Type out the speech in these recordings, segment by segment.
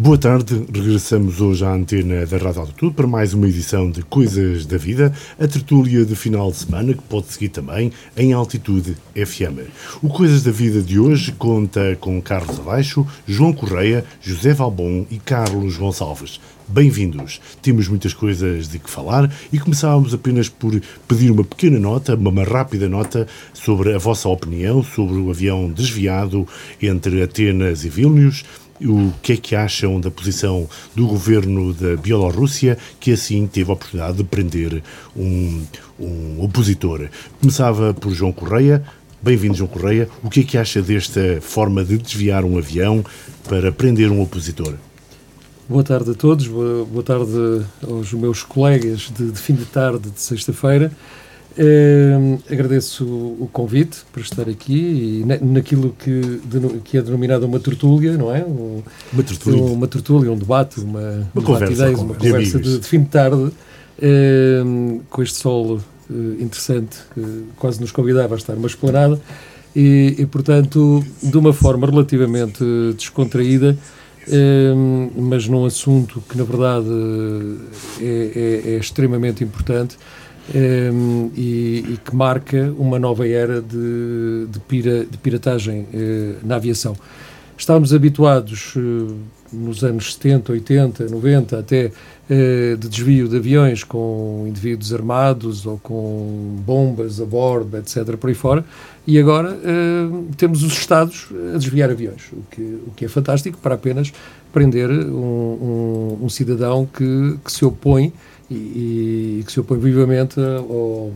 Boa tarde, regressamos hoje à antena da Rádio Altitude para mais uma edição de Coisas da Vida, a tertúlia de final de semana que pode seguir também em Altitude FM. O Coisas da Vida de hoje conta com Carlos Abaixo, João Correia, José Valbon e Carlos Gonçalves. Bem-vindos. Temos muitas coisas de que falar e começávamos apenas por pedir uma pequena nota, uma rápida nota sobre a vossa opinião sobre o avião desviado entre Atenas e Vilnius o que é que acham da posição do governo da Bielorrússia, que assim teve a oportunidade de prender um, um opositor. Começava por João Correia. Bem-vindo, João Correia. O que é que acha desta forma de desviar um avião para prender um opositor? Boa tarde a todos, boa, boa tarde aos meus colegas de, de fim de tarde de sexta-feira. Uh, agradeço o convite para estar aqui e naquilo que, que é denominado uma tertúlia, não é? Um, uma tertúlia. Um, uma tertúlia, um debate, uma, uma, uma conversa, ideias, uma conversa de, de, fim de tarde, uh, com este sol uh, interessante, quase nos convidava a estar uma esplanada e, e, portanto, de uma forma relativamente descontraída, mas num assunto que, na verdade, é, é, é extremamente importante um, ehm, e, e, que marca uma nova era de, de, pira, de piratagem uh, na aviação. Estávamos habituados uh, nos anos 70, 80, 90 até uh, de desvio de aviões com indivíduos armados ou com bombas a bordo, etc., por aí fora, e agora temos os Estados a desviar aviões, o que, o que é fantástico para apenas prender um, um, um cidadão que, que se opõe e, e que se opõe vivamente ao,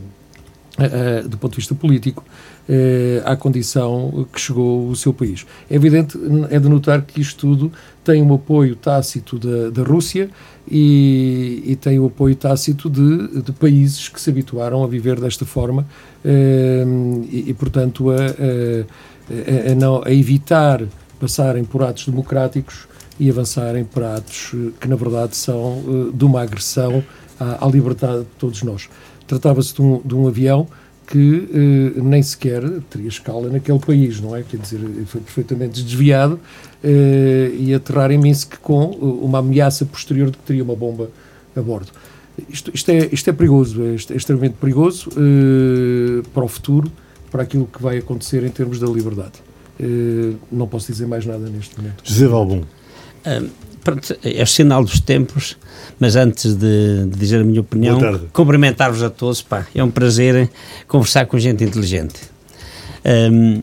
a, a, do ponto de vista político eh, à condição que chegou o seu país. É evidente, é de notar que isto tudo tem um apoio tácito da, da Rússia e, e, tem o apoio tácito de, de, países que se habituaram a viver desta forma eh, e, e, portanto, a, a, a, não, a evitar passarem por atos democráticos e avançarem para atos que, na verdade, são eh, de uma agressão à, à liberdade de todos nós. Tratava-se de, um, de um, avião que eh, nem sequer teria escala naquele país, não é? Quer dizer, foi perfeitamente desviado eh, e aterrar em Minsk com eh, uma ameaça posterior de que teria uma bomba a bordo. Isto, isto, é, isto é perigoso, é, é extremamente perigoso eh, para o futuro, para aquilo que vai acontecer em termos da liberdade. Eh, não posso dizer mais nada neste momento. José Valbon. Um, pronto, é o sinal dos tempos, mas antes de, de dizer a minha opinião, cumprimentar-vos a todos, pá, é um prazer conversar com gente inteligente. Um,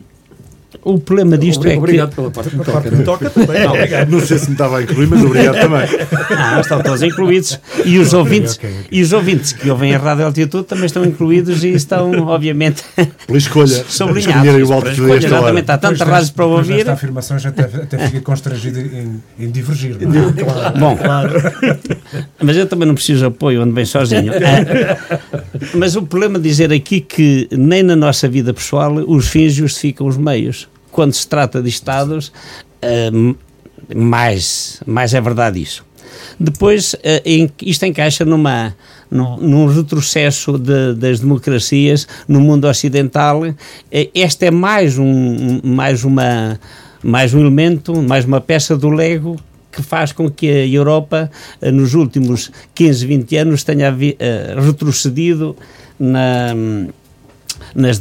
o problema disto obrigado, é obrigado que... Obrigado pela parte que toca. toca também. Não, obrigado. não sei se me estava a incluir, mas obrigado também. Ah, estão todos incluídos. E os, ouvintes, okay, okay, okay. e os ouvintes que ouvem a Rádio Altitude também estão incluídos e estão, obviamente, pela escolha. sublinhados. O escolha, exatamente. Há tantas rádios para ouvir. Esta afirmação já até, até fica constrangido em, em divergir. É? Claro. Bom, claro. mas eu também não preciso de apoio, ando bem sozinho. Ah, mas o problema de dizer aqui que nem na nossa vida pessoal os fins justificam os meios quando se trata de Estados, uh, mais, mais é verdade isso. Depois, em, isto encaixa numa, num, retrocesso de, das democracias no mundo ocidental. Uh, este é mais, um, mais, uma, mais um elemento, mais uma peça do Lego que faz com que a Europa, nos últimos 15, 20 anos, tenha retrocedido na nas,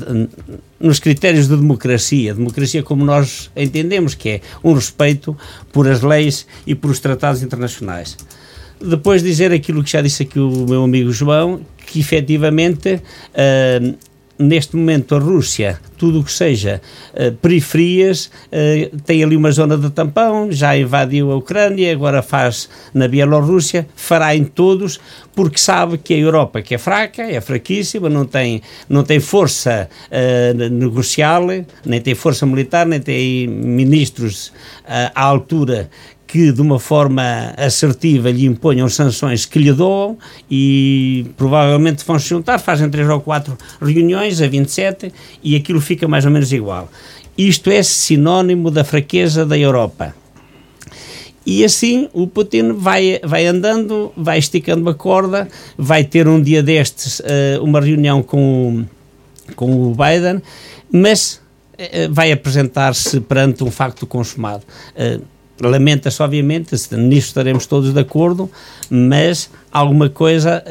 nos critérios de democracia, democracia como nós entendemos, que é um respeito por as leis e por os tratados internacionais. Depois dizer aquilo que já disse aqui o meu amigo João, que efetivamente uh, neste momento a Rússia, tudo o que seja uh, periferias, uh, tem ali uma zona de tampão, já invadiu a Ucrânia, agora faz na Bielorrússia, fará em todos, porque sabe que a Europa que é fraca, é fraquíssima, não tem, não tem força uh, negocial, nem tem força militar, nem tem ministros à altura que de uma forma assertiva lhe imponham sanções que lhe doam e provavelmente vão se juntar, fazem três ou quatro reuniões a 27 e aquilo fica mais ou menos igual. Isto é sinónimo da fraqueza da Europa. E assim o Putin vai, vai andando, vai esticando a corda, vai ter um dia destes uh, uma reunião com o, com o Biden, mas uh, vai apresentar-se perante um facto consumado. Lamenta-se, obviamente, nisto estaremos todos de acordo, mas alguma coisa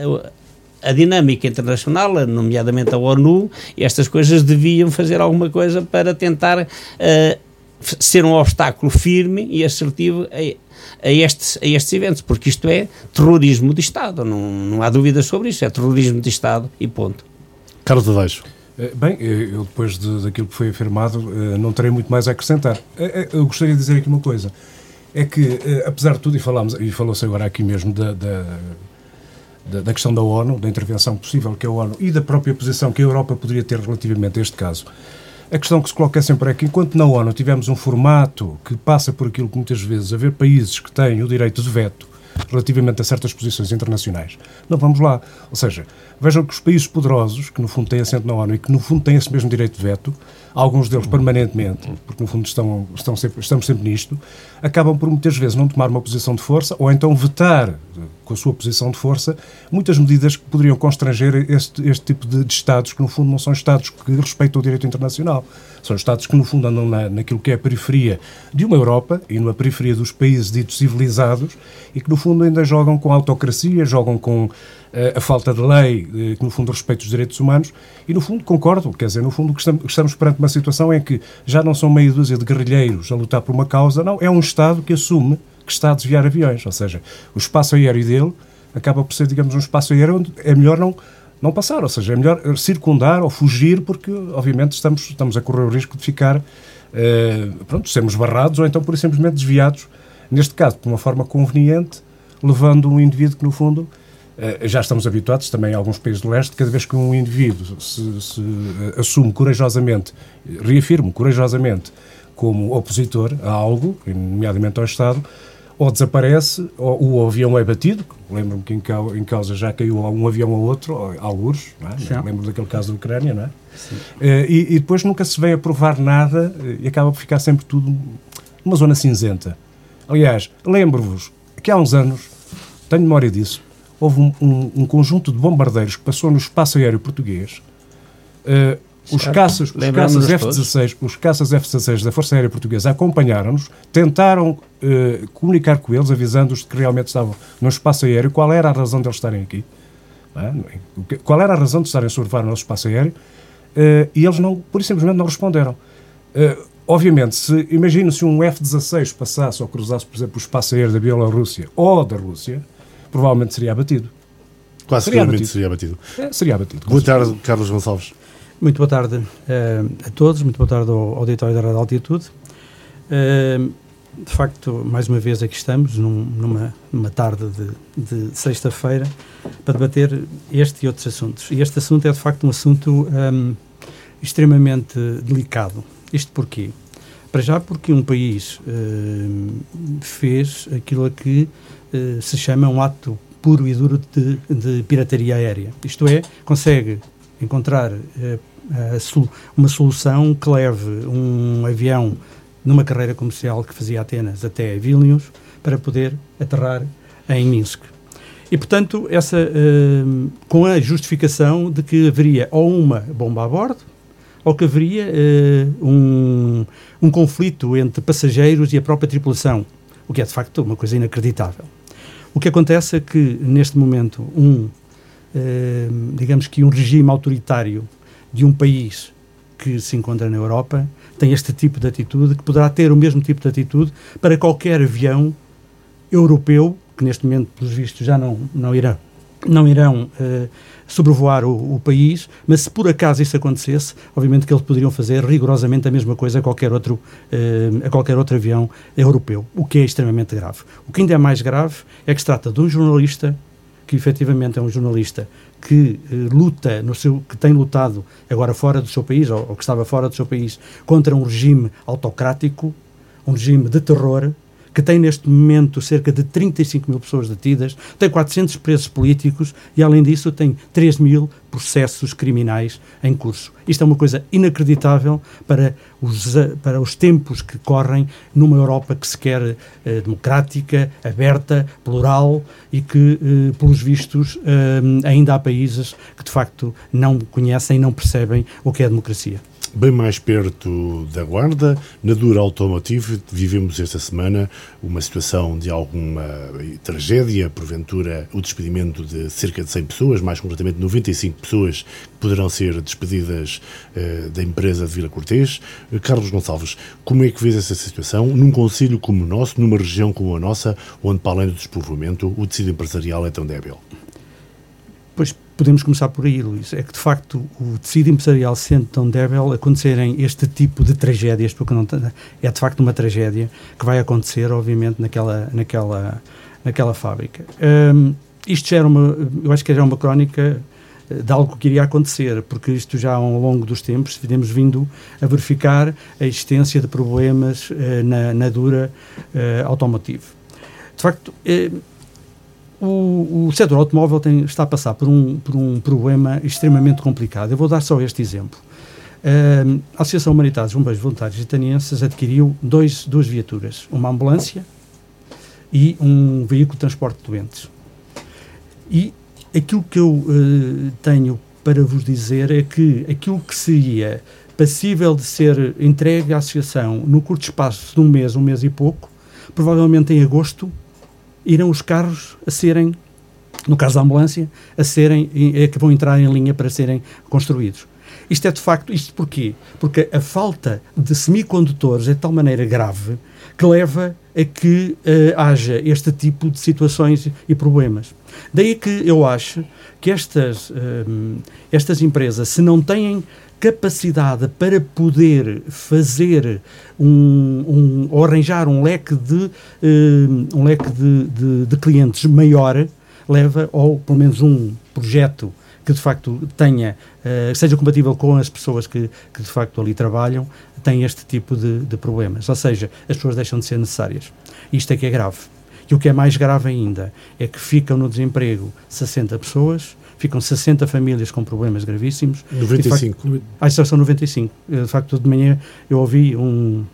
a dinâmica internacional, nomeadamente a ONU, estas coisas deviam fazer alguma coisa para tentar uh, ser um obstáculo firme e assertivo a, a, estes, a estes eventos, porque isto é terrorismo de Estado, não, não há dúvida sobre isso, é terrorismo de Estado e ponto. Carlos Adeixo. Eh, bem, eh, eu depois de, daquilo que foi afirmado não terei muito mais a acrescentar. Eu gostaria de dizer aqui uma coisa, é que apesar de tudo, e, falámos, e falou-se agora aqui mesmo da, da da, da, questão da ONU, da intervenção possível que a ONU e da própria posição que a Europa poderia ter relativamente a este caso. A questão que se coloca sempre é que, enquanto na ONU tivemos um formato que passa por aquilo que muitas vezes haver países que têm o direito de veto relativamente a certas posições internacionais, não vamos lá. Ou seja, vejam que os países poderosos, que no fundo têm assento na ONU e que no fundo têm esse mesmo direito de veto, alguns deles permanentemente, porque no fundo estão, estão sempre, estamos sempre nisto, acabam por muitas vezes não tomar uma posição de força ou então vetar com a sua posição de força muitas medidas que poderiam constranger este, este tipo de, de Estados que no fundo não são Estados que respeitam o direito internacional. São Estados que no fundo andam na, naquilo que é a periferia de uma Europa e na periferia dos países ditos civilizados e que no fundo ainda jogam com a autocracia, jogam com a falta de lei eh, que, no fundo, respeita os direitos humanos. E, no fundo, concordo, quer dizer, no fundo, estamos, estamos perante uma situação em que já não são meia dúzia de guerrilheiros a lutar por uma causa, não, é um Estado que assume que está a desviar aviões, ou seja, o espaço aéreo dele acaba por ser, digamos, um espaço aéreo onde é melhor não, não passar, ou seja, é melhor circundar ou fugir, porque, obviamente, estamos, estamos a correr o risco de ficar, eh, pronto, sermos barrados ou então, por simplesmente, desviados, neste caso, de uma forma conveniente, levando um indivíduo que, no fundo, eh, já estamos habituados também em alguns países do leste, cada vez que um indivíduo se, se eh, assume corajosamente, reafirmo corajosamente, como opositor a algo, nomeadamente ao Estado, ou desaparece, ou o avião é batido. Lembro-me que em causa já caiu um avião ou outro, alguns, é? lembro daquele caso da Ucrânia, não é? Eh, e, e, depois nunca se vem a provar nada e acaba por ficar sempre tudo numa zona cinzenta. Aliás, lembro-vos que há uns anos, tenho memória disso, houve um, um, um, conjunto de bombardeiros que passou no espaço aéreo português. Uh, os caças, os caças F-16, os caças F-16 da Força Aérea Portuguesa acompanharam-nos, tentaram uh, comunicar com eles, avisando-os de que realmente estavam no espaço aéreo, qual era a razão de eles estarem aqui, é? qual era a razão de estarem a surfar no nosso espaço aéreo, uh, e eles não, por simplesmente não responderam. Uh, obviamente, se imagino se um F-16 passasse ou cruzasse, por exemplo, o espaço aéreo da Bielorrússia ou da Rússia, provavelmente seria abatido. Quase seria abatido. seria abatido. É, seria abatido. Boa tarde, Carlos Gonçalves. Muito boa tarde uh, a todos, muito boa tarde ao auditório da Rádio Altitude. Uh, de facto, mais uma vez aqui estamos, num, numa, numa tarde de, de sexta-feira, para debater este e outros assuntos. E este assunto é, de facto, um assunto um, extremamente delicado. Isto porquê? Para já porque um país uh, fez aquilo a que uh, se chama um ato puro e duro de, de pirataria aérea. Isto é, consegue encontrar uh, uma solução que leve um avião numa carreira comercial que fazia Atenas até Vilnius para poder aterrar em Minsk. E, portanto, essa, uh, com a justificação de que haveria ou uma bomba a bordo ou que haveria uh, um, um conflito entre passageiros e a própria tripulação, o que é de facto uma coisa inacreditável. O que acontece é que, neste momento, um, eh, digamos que um regime autoritário de um país que se encontra na Europa tem este tipo de atitude, que poderá ter o mesmo tipo de atitude para qualquer avião europeu, que neste momento, pelos vistos, já não, não irá não irão uh, sobrevoar o, o, país, mas se por acaso isso acontecesse, obviamente que eles poderiam fazer rigorosamente a mesma coisa a qualquer outro, uh, a qualquer outro avião europeu, o que é extremamente grave. O que ainda é mais grave é que se trata de um jornalista que efetivamente é um jornalista que uh, luta no seu, que tem lutado agora fora do seu país ou, ou que estava fora do seu país contra um regime autocrático, um regime de terror que tem neste momento cerca de 35 mil pessoas detidas, tem 400 presos políticos e, além disso, tem 3 mil processos criminais em curso. Isto é uma coisa inacreditável para os, para os tempos que correm numa Europa que se quer eh, democrática, aberta, plural e que, eh, pelos vistos, eh, ainda há países que de facto não conhecem e não percebem o que é democracia. Bem mais perto da Guarda, na Dura Automotive, vivemos esta semana uma situação de alguma tragédia, porventura o despedimento de cerca de 100 pessoas, mais concretamente 95 pessoas que poderão ser despedidas uh, da empresa de Vila Cortês. Uh, Carlos Gonçalves, como é que vês essa situação num conselho como o nosso, numa região como a nossa, onde, para além do despovoamento, o tecido empresarial é tão débil? Pois podemos começar por aí, Luís. É que, de facto, o tecido empresarial sendo tão débil, acontecerem este tipo de tragédias, porque não, é de facto uma tragédia que vai acontecer, obviamente, naquela, naquela, naquela fábrica. Um, isto já era uma, eu acho que era uma crónica eh, de algo que iria acontecer, porque isto já ao longo dos tempos temos vindo a verificar a existência de problemas uh, na, na, dura uh, automotive. De facto, uh, o, o setor automóvel tem, está a passar por um, por um problema extremamente complicado. Eu vou dar só este exemplo. A Associação Humanitária dos Bombeiros Voluntários Italienses adquiriu dois, duas viaturas, uma ambulância e um veículo de transporte de doentes. E aquilo que eu uh, tenho para vos dizer é que aquilo que seria passível de ser entregue à Associação no curto espaço de um mês, um mês e pouco, provavelmente em agosto irão os carros a serem, no caso da ambulância, a serem, é que vão entrar em linha para serem construídos. Isto é de facto, isto porquê? Porque a falta de semicondutores é de tal maneira grave que leva a que uh, haja este tipo de situações e problemas. Daí que eu acho que estas, uh, estas empresas, se não têm capacidade para poder fazer um, um ou arranjar um leque de uh, um leque de, de, de, clientes maior leva ou pelo menos um projeto que de facto tenha uh, seja compatível com as pessoas que, que de facto ali trabalham tem este tipo de, de problemas. Ou seja as pessoas deixam de ser necessárias. Isto é que é grave. E o que é mais grave ainda é que ficam no desemprego 60 pessoas ficam 60 famílias com problemas gravíssimos. 95. E, facto, ah, são 95. De facto, de manhã eu ouvi um,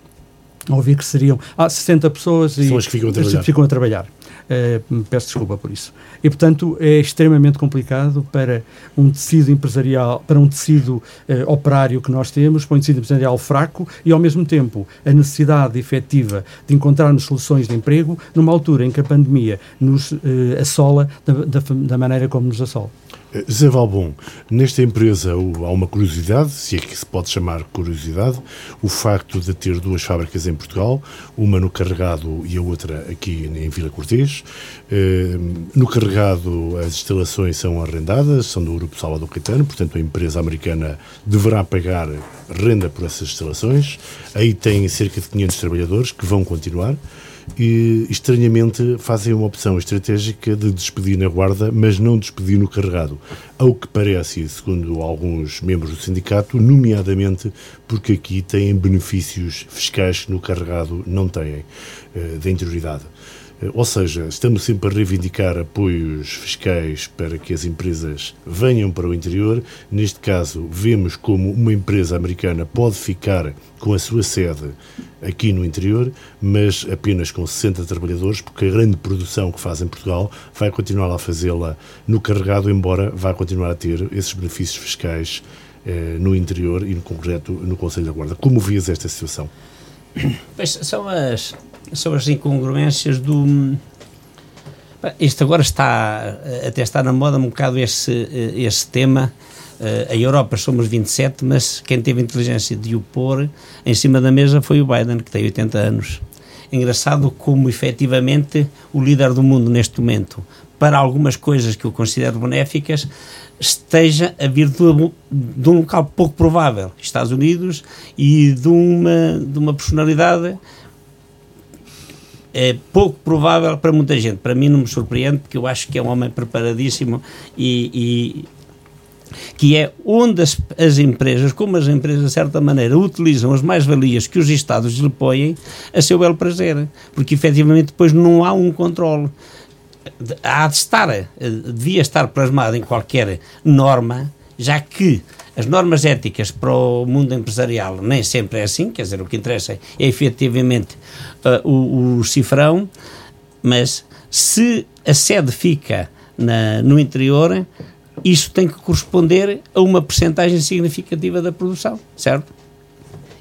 ouvi que seriam ah, 60 pessoas São e as que ficam a trabalhar. Ficam a trabalhar. Uh, peço desculpa por isso. E, portanto, é extremamente complicado para um tecido empresarial, para um tecido uh, operário que nós temos, para um tecido empresarial fraco e, ao mesmo tempo, a necessidade efetiva de encontrarmos soluções de emprego numa altura em que a pandemia nos uh, assola da, da, da maneira como nos assola. Zé Valbon, nesta empresa há uma curiosidade, se é que se pode chamar curiosidade, o facto de ter duas fábricas em Portugal, uma no Carregado e a outra aqui em Vila Cortês. Eh, no Carregado as instalações são arrendadas, são do Grupo Salvador Caetano, portanto a empresa americana deverá pagar renda por essas instalações. Aí tem cerca de 500 trabalhadores que vão continuar e estranhamente fazem uma opção estratégica de despedir na guarda, mas não despedir no carregado. Ao que parece, segundo alguns membros do sindicato, nomeadamente porque aqui têm benefícios fiscais que no carregado não têm, eh, da interioridade. Eh, ou seja, estamos sempre a reivindicar apoios fiscais para que as empresas venham para o interior. Neste caso, vemos como uma empresa americana pode ficar com a sua sede aqui no interior, mas apenas com 60 trabalhadores, porque a grande produção que faz em Portugal vai continuar a fazê-la no carregado, embora vá continuar a ter esses benefícios fiscais eh, no interior e, no concreto, no Conselho da Guarda. Como vias esta situação? Pois são as, são as incongruências do. Isto agora está, até está na moda um bocado esse, esse tema. A Europa somos 27, mas quem teve inteligência de o pôr em cima da mesa foi o Biden, que tem 80 anos. Engraçado como, efetivamente, o líder do mundo neste momento, para algumas coisas que eu considero benéficas, esteja a vir de, de um local pouco provável, Estados Unidos, e de uma, de uma personalidade é pouco provável para muita gente. Para mim não me surpreende, porque eu acho que é um homem preparadíssimo e, e que é onde as, as, empresas, como as empresas de certa maneira utilizam as mais-valias que os Estados lhe põem a seu belo prazer, porque efetivamente depois não há um controle. Há de estar, eh, devia estar plasmado em qualquer norma, já que as normas éticas para o mundo empresarial nem sempre é assim, quer dizer, o que interessa é efetivamente uh, o, o, cifrão, mas se a sede fica na, no interior, isso tem que corresponder a uma percentagem significativa da produção, certo?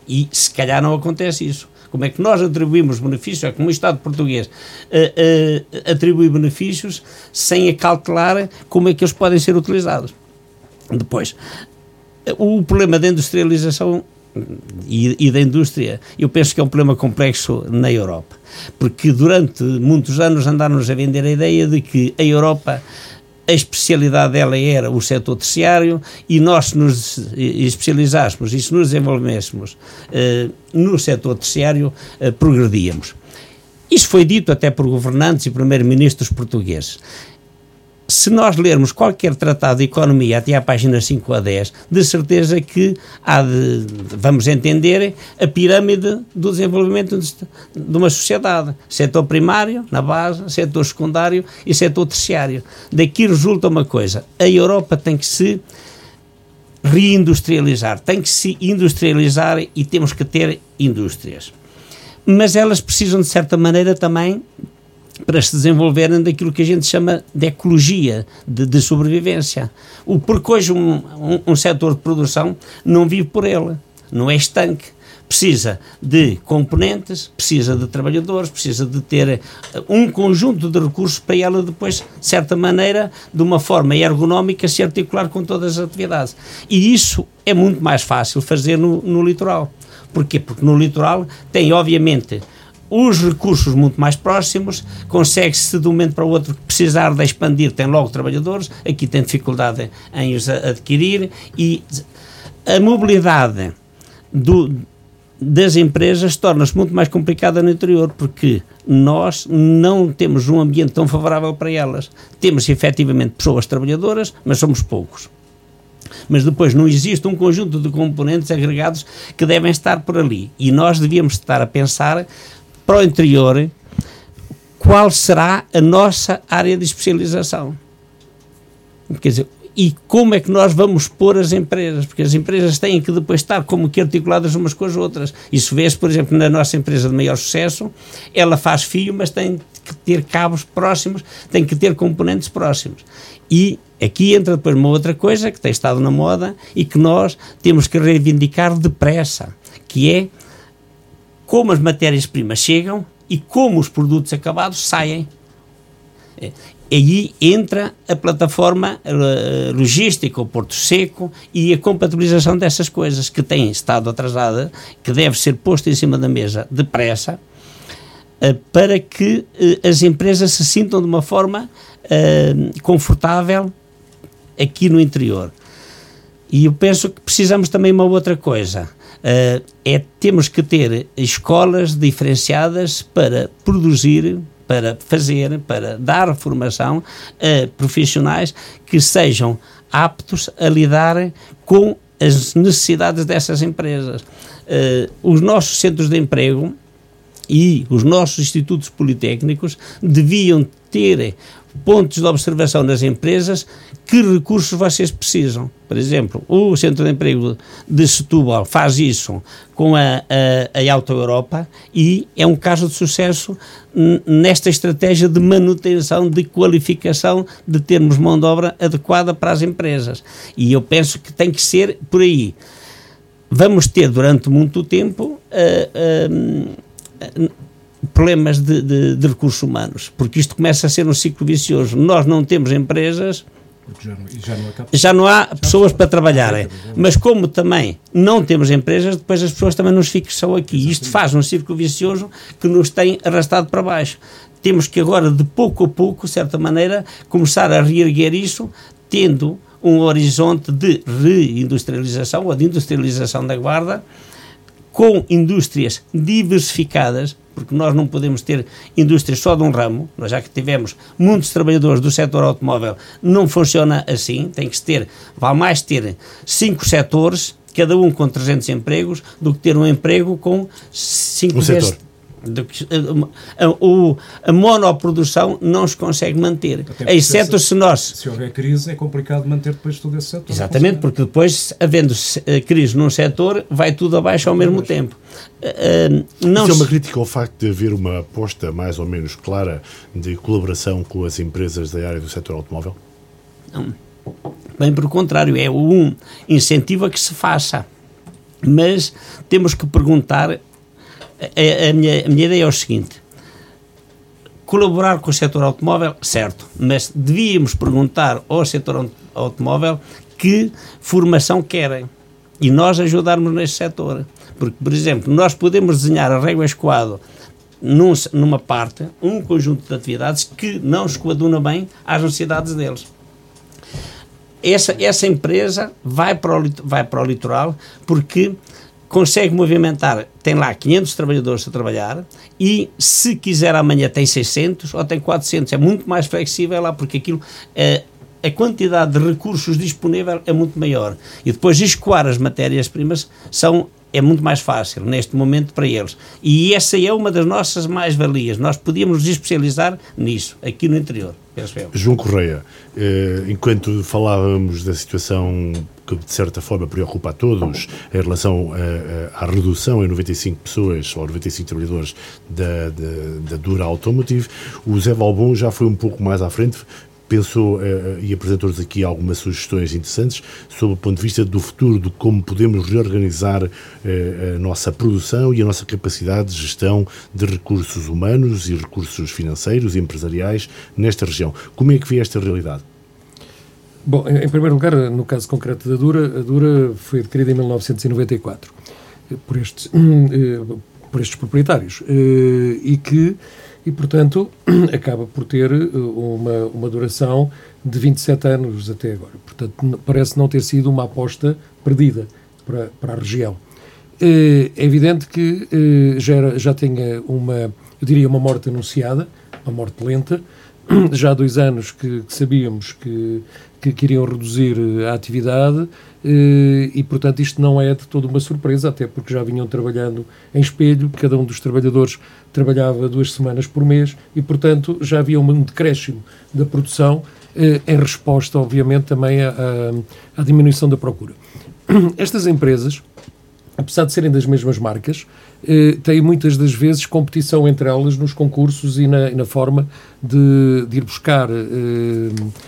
E se calhar não acontece isso. Como é que nós atribuímos benefícios, é como o Estado português uh, uh, atribui benefícios sem acautelar como é que eles podem ser utilizados. Depois, o problema da industrialização e, e, da indústria, eu penso que é um problema complexo na Europa, porque durante muitos anos andaram-nos a vender a ideia de que a Europa a especialidade dela era o setor terciário e nós se nos especializássemos e se nos desenvolvêssemos eh, no setor terciário eh, progredíamos. Isso foi dito até por governantes e primeiros-ministros portugueses se nós lermos qualquer tratado de economia até à página 5 a 10, de certeza que há de, vamos entender a pirâmide do desenvolvimento de uma sociedade. Setor primário, na base, setor secundário e setor terciário. Daqui resulta uma coisa, a Europa tem que se reindustrializar, tem que se industrializar e temos que ter indústrias. Mas elas precisam, de certa maneira, também para se desenvolverem daquilo que a gente chama de ecologia, de, de sobrevivência. O, porque hoje um, um, um setor de produção não vive por ele, não é estanque precisa de componentes, precisa de trabalhadores, precisa de ter eh, um conjunto de recursos para ela depois, de certa maneira, de uma forma ergonómica, se articular com todas as atividades. E isso é muito mais fácil fazer no, no litoral. Porquê? Porque no litoral tem, obviamente, os recursos muito mais próximos, consegue-se de um momento para o outro precisar de expandir, tem logo trabalhadores, aqui tem dificuldade em os adquirir e a mobilidade do, das empresas torna-se muito mais complicada no interior, porque nós não temos um ambiente tão favorável para elas. Temos efetivamente pessoas trabalhadoras, mas somos poucos. Mas depois não existe um conjunto de componentes agregados que devem estar por ali. E nós devíamos estar a pensar para o interior, qual será a nossa área de especialização? Quer dizer, e como é que nós vamos pôr as empresas? Porque as empresas têm que depois estar como que articuladas umas com as outras. Isso vê-se, por exemplo, na nossa empresa de maior sucesso, ela faz fio, mas tem que ter cabos próximos, tem que ter componentes próximos. E aqui entra depois uma outra coisa que tem estado na moda e que nós temos que reivindicar depressa, que é como as matérias-primas chegam e como os produtos acabados saem. É, aí entra a plataforma a logística, o Porto Seco e a compatibilização dessas coisas que têm estado atrasada, que deve ser posta em cima da mesa depressa, eh, para que eh, as empresas se sintam de uma forma eh, confortável aqui no interior. E eu penso que precisamos também uma outra coisa Uh, é temos que ter escolas diferenciadas para produzir, para fazer, para dar formação a profissionais que sejam aptos a lidar com as necessidades dessas empresas. Uh, os nossos centros de emprego e os nossos institutos politécnicos deviam ter pontos de observação nas empresas, que recursos vocês precisam. Por exemplo, o Centro de Emprego de Setúbal faz isso com a, a, a Auto Europa e é um caso de sucesso nesta estratégia de manutenção, de qualificação, de termos mão de obra adequada para as empresas. E eu penso que tem que ser por aí. Vamos ter durante muito tempo. Uh, uh, problemas de, de, de, recursos humanos, porque isto começa a ser um ciclo vicioso. Nós não temos empresas, já não, já, não já não, há pessoas para trabalharem, mas como também não temos empresas, depois as pessoas também nos fixam aqui. Isto faz um círculo vicioso que nos tem arrastado para baixo. Temos que agora, de pouco a pouco, de certa maneira, começar a reerguer isso, tendo um horizonte de reindustrialização ou de industrialização da guarda, com indústrias diversificadas, porque nós não podemos ter indústrias só de um ramo, nós já que tivemos muitos trabalhadores do setor automóvel, não funciona assim, tem que ter, vale mais ter cinco setores, cada um com 300 empregos, do que ter um emprego com cinco um setor a, a, a, monoprodução não se consegue manter, exceto se, se nós... Se houver crise é complicado manter depois todo esse setor. Exatamente, porque depois, havendo eh, crise num setor, vai tudo abaixo ao mesmo tempo. Uh, não Isso é uma crítica ao facto de haver uma aposta mais ou menos clara de colaboração com as empresas da área do setor automóvel? Não. Bem pelo contrário, é um incentivo a que se faça Mas temos que perguntar. A, a, minha, a minha ideia é o seguinte: colaborar com o setor automóvel, certo, mas devíamos perguntar ao setor automóvel que formação querem e nós ajudarmos neste setor. Porque, por exemplo, nós podemos desenhar a régua escoado num, numa parte, um conjunto de atividades que não escoaduna bem às necessidades deles. Essa, essa empresa vai para, o, vai para o litoral porque consegue movimentar, tem lá 500 trabalhadores a trabalhar e se quiser amanhã tem 600 ou tem 400, é muito mais flexível lá porque aquilo, é, a quantidade de recursos disponível é muito maior e depois escoar as matérias-primas são é muito mais fácil neste momento para eles. E essa é uma das nossas mais-valias. Nós podíamos nos especializar nisso, aqui no interior. João Correia, eh, enquanto falávamos da situação que de certa forma preocupa a todos em relação à redução em 95 pessoas ou 95 trabalhadores da, da, da Dura Automotive, o Zé Valbon já foi um pouco mais à frente, pensou uh, e apresentou-nos aqui algumas sugestões interessantes sobre o ponto de vista do futuro, de como podemos reorganizar a nossa produção e a nossa capacidade de gestão de recursos humanos e recursos financeiros e empresariais nesta região. Como é que vê esta realidade? Bom, em primeiro lugar, no caso concreto da Dura, a Dura foi adquirida em 1994 por estes, por estes proprietários e que e, portanto, acaba por ter eh, uma, uma duração de 27 anos até agora. Portanto, parece não ter sido uma aposta perdida para, para a região. Eh, é evidente que eh, já, era, já tinha uma, eu diria, uma morte anunciada, uma morte lenta. Já há dois anos que, que sabíamos que, que queriam reduzir a atividade e, portanto, isto não é de toda uma surpresa, até porque já vinham trabalhando em espelho, cada um dos trabalhadores trabalhava duas semanas por mês e, portanto, já havia um decréscimo da produção eh, em resposta, obviamente, também à, à diminuição da procura. Estas empresas, apesar de serem das mesmas marcas, eh, têm muitas das vezes competição entre elas nos concursos e na, na forma de, de, ir buscar eh, eh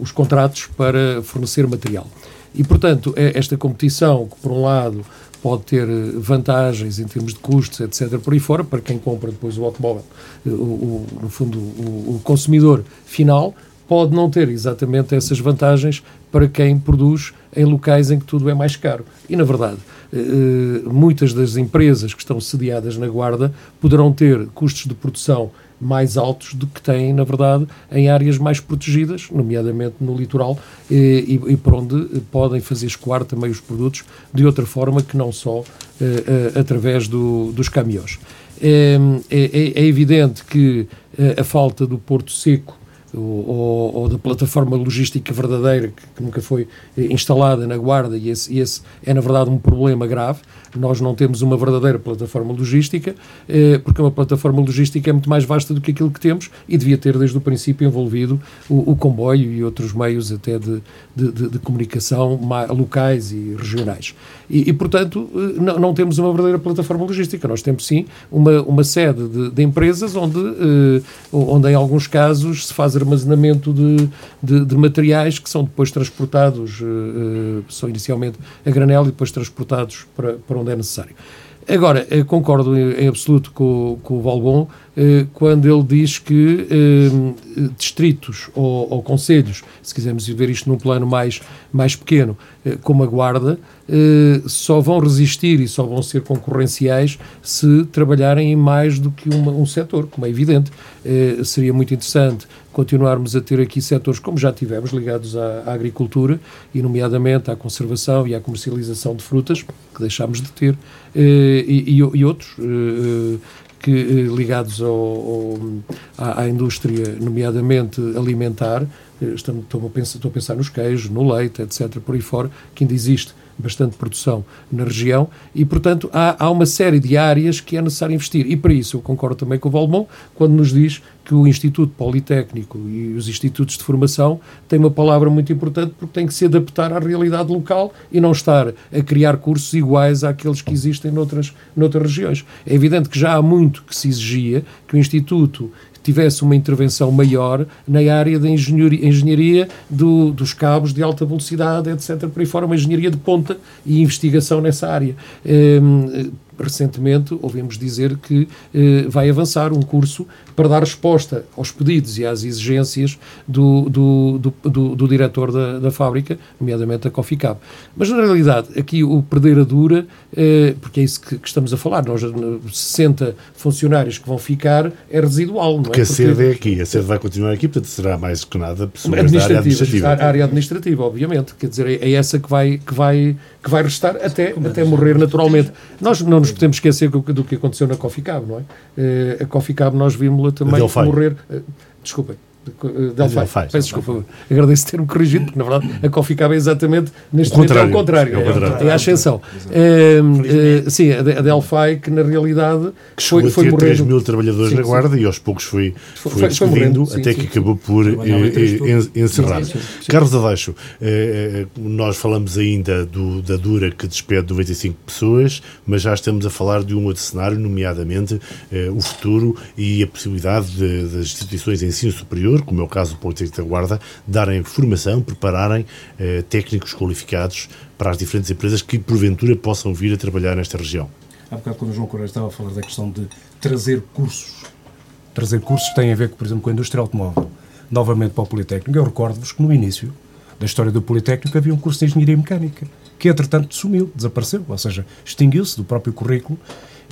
os contratos para fornecer material. E, portanto, é esta competição que, por um lado, pode ter eh, vantagens em termos de custos, etc., por aí fora, para quem compra depois o automóvel, eh, o, o, no fundo, o, o consumidor final, pode não ter exatamente essas vantagens para quem produz em locais em que tudo é mais caro. E, na verdade, eh, muitas das empresas que estão sediadas na Guarda poderão ter custos de produção mais altos do que têm, na verdade, em áreas mais protegidas, nomeadamente no litoral, e, e, e por onde podem fazer escoar também os produtos de outra forma que não só uh, através do, dos caminhões. É, é, é, evidente que a falta do Porto Seco ou, ou, da plataforma logística verdadeira que, que, nunca foi instalada na Guarda, e esse, esse, é, na verdade, um problema grave. Nós não temos uma verdadeira plataforma logística, eh, porque uma plataforma logística é muito mais vasta do que aquilo que temos e devia ter, desde o princípio, envolvido o, o comboio e outros meios até de, de, de, de comunicação locais e regionais. E, e portanto, eh, não, não, temos uma verdadeira plataforma logística. Nós temos, sim, uma, uma sede de, de empresas onde, eh, onde, em alguns casos, se faz armazenamento de, de, de materiais que são depois transportados, uh, são inicialmente a granel e depois transportados para, para onde é necessário. Agora, concordo em absoluto com, com o Valbon eh, quando ele diz que eh, distritos ou, ou conselhos, se quisermos ver isto num plano mais, mais pequeno, eh, como a Guarda, só vão resistir e só vão ser concorrenciais se trabalharem em mais do que uma, um setor, como é evidente. Seria muito interessante continuarmos a ter aqui setores como já tivemos, ligados à, à, agricultura e, nomeadamente, à conservação e à comercialização de frutas, que deixámos de ter, e, e, e outros que, eh, ligados ao, ao, à, à, indústria, nomeadamente alimentar, eh, estou, estou, a pensar, estou a pensar nos queijos, no leite, etc., por aí fora, que ainda existe bastante produção na região e, portanto, há, há uma série de áreas que é necessário investir. E para isso eu concordo também com o Valmont quando nos diz que o Instituto Politécnico e os institutos de formação têm uma palavra muito importante porque têm que se adaptar à realidade local e não estar a criar cursos iguais àqueles que existem noutras, noutras regiões. É evidente que já há muito que se exigia que o Instituto tivesse uma intervenção maior na área da engenharia, engenharia do, dos cabos de alta velocidade, etc. Por aí fora, uma engenharia de ponta e investigação nessa área. Um, recentemente ouvimos dizer que eh, vai avançar um curso para dar resposta aos pedidos e às exigências do, do, do, do, do diretor da, da fábrica, nomeadamente a Coficab. Mas, na realidade, aqui o perder a dura, eh, porque é isso que, que, estamos a falar, nós 60 funcionários que vão ficar é residual, não é? Porque a sede é aqui, a sede vai continuar aqui, portanto será mais que nada pessoas da área administrativa. A área administrativa, obviamente, quer dizer, é, é essa que vai, que vai, que vai restar até, até morrer naturalmente. Nós não nos podemos esquecer do que aconteceu na Coficab, não é? Eh, a Coficab nós vimos-la também morrer. Eh, desculpem. Delphi. Delphi. Peço desculpa, agradeço ter-me corrigido, porque na verdade a Coffee Cab é exatamente neste momento é o contrário, é, o contrário. é, é a ascensão. É, sim, a Delphi, que na realidade que foi, foi morrendo. 3 mil trabalhadores sim, na guarda sim. e aos poucos foi, foi, foi despedindo sim, até que acabou por encerrar. Carlos Adeixo, eh, nós falamos ainda do, da Dura que despede 95 pessoas, mas já estamos a falar de um outro cenário, nomeadamente eh, o futuro e a possibilidade de, das instituições de ensino superior como é o caso do Politécnico da Guarda, darem formação, prepararem eh, técnicos qualificados para as diferentes empresas que, porventura, possam vir a trabalhar nesta região. Há bocado, quando o João Correia estava a falar da questão de trazer cursos, trazer cursos tem a ver, por exemplo, com a indústria automóvel, novamente para o Politécnico. Eu recordo-vos que no início da história do Politécnico havia um curso de Engenharia Mecânica, que entretanto sumiu, desapareceu, ou seja, extinguiu-se do próprio currículo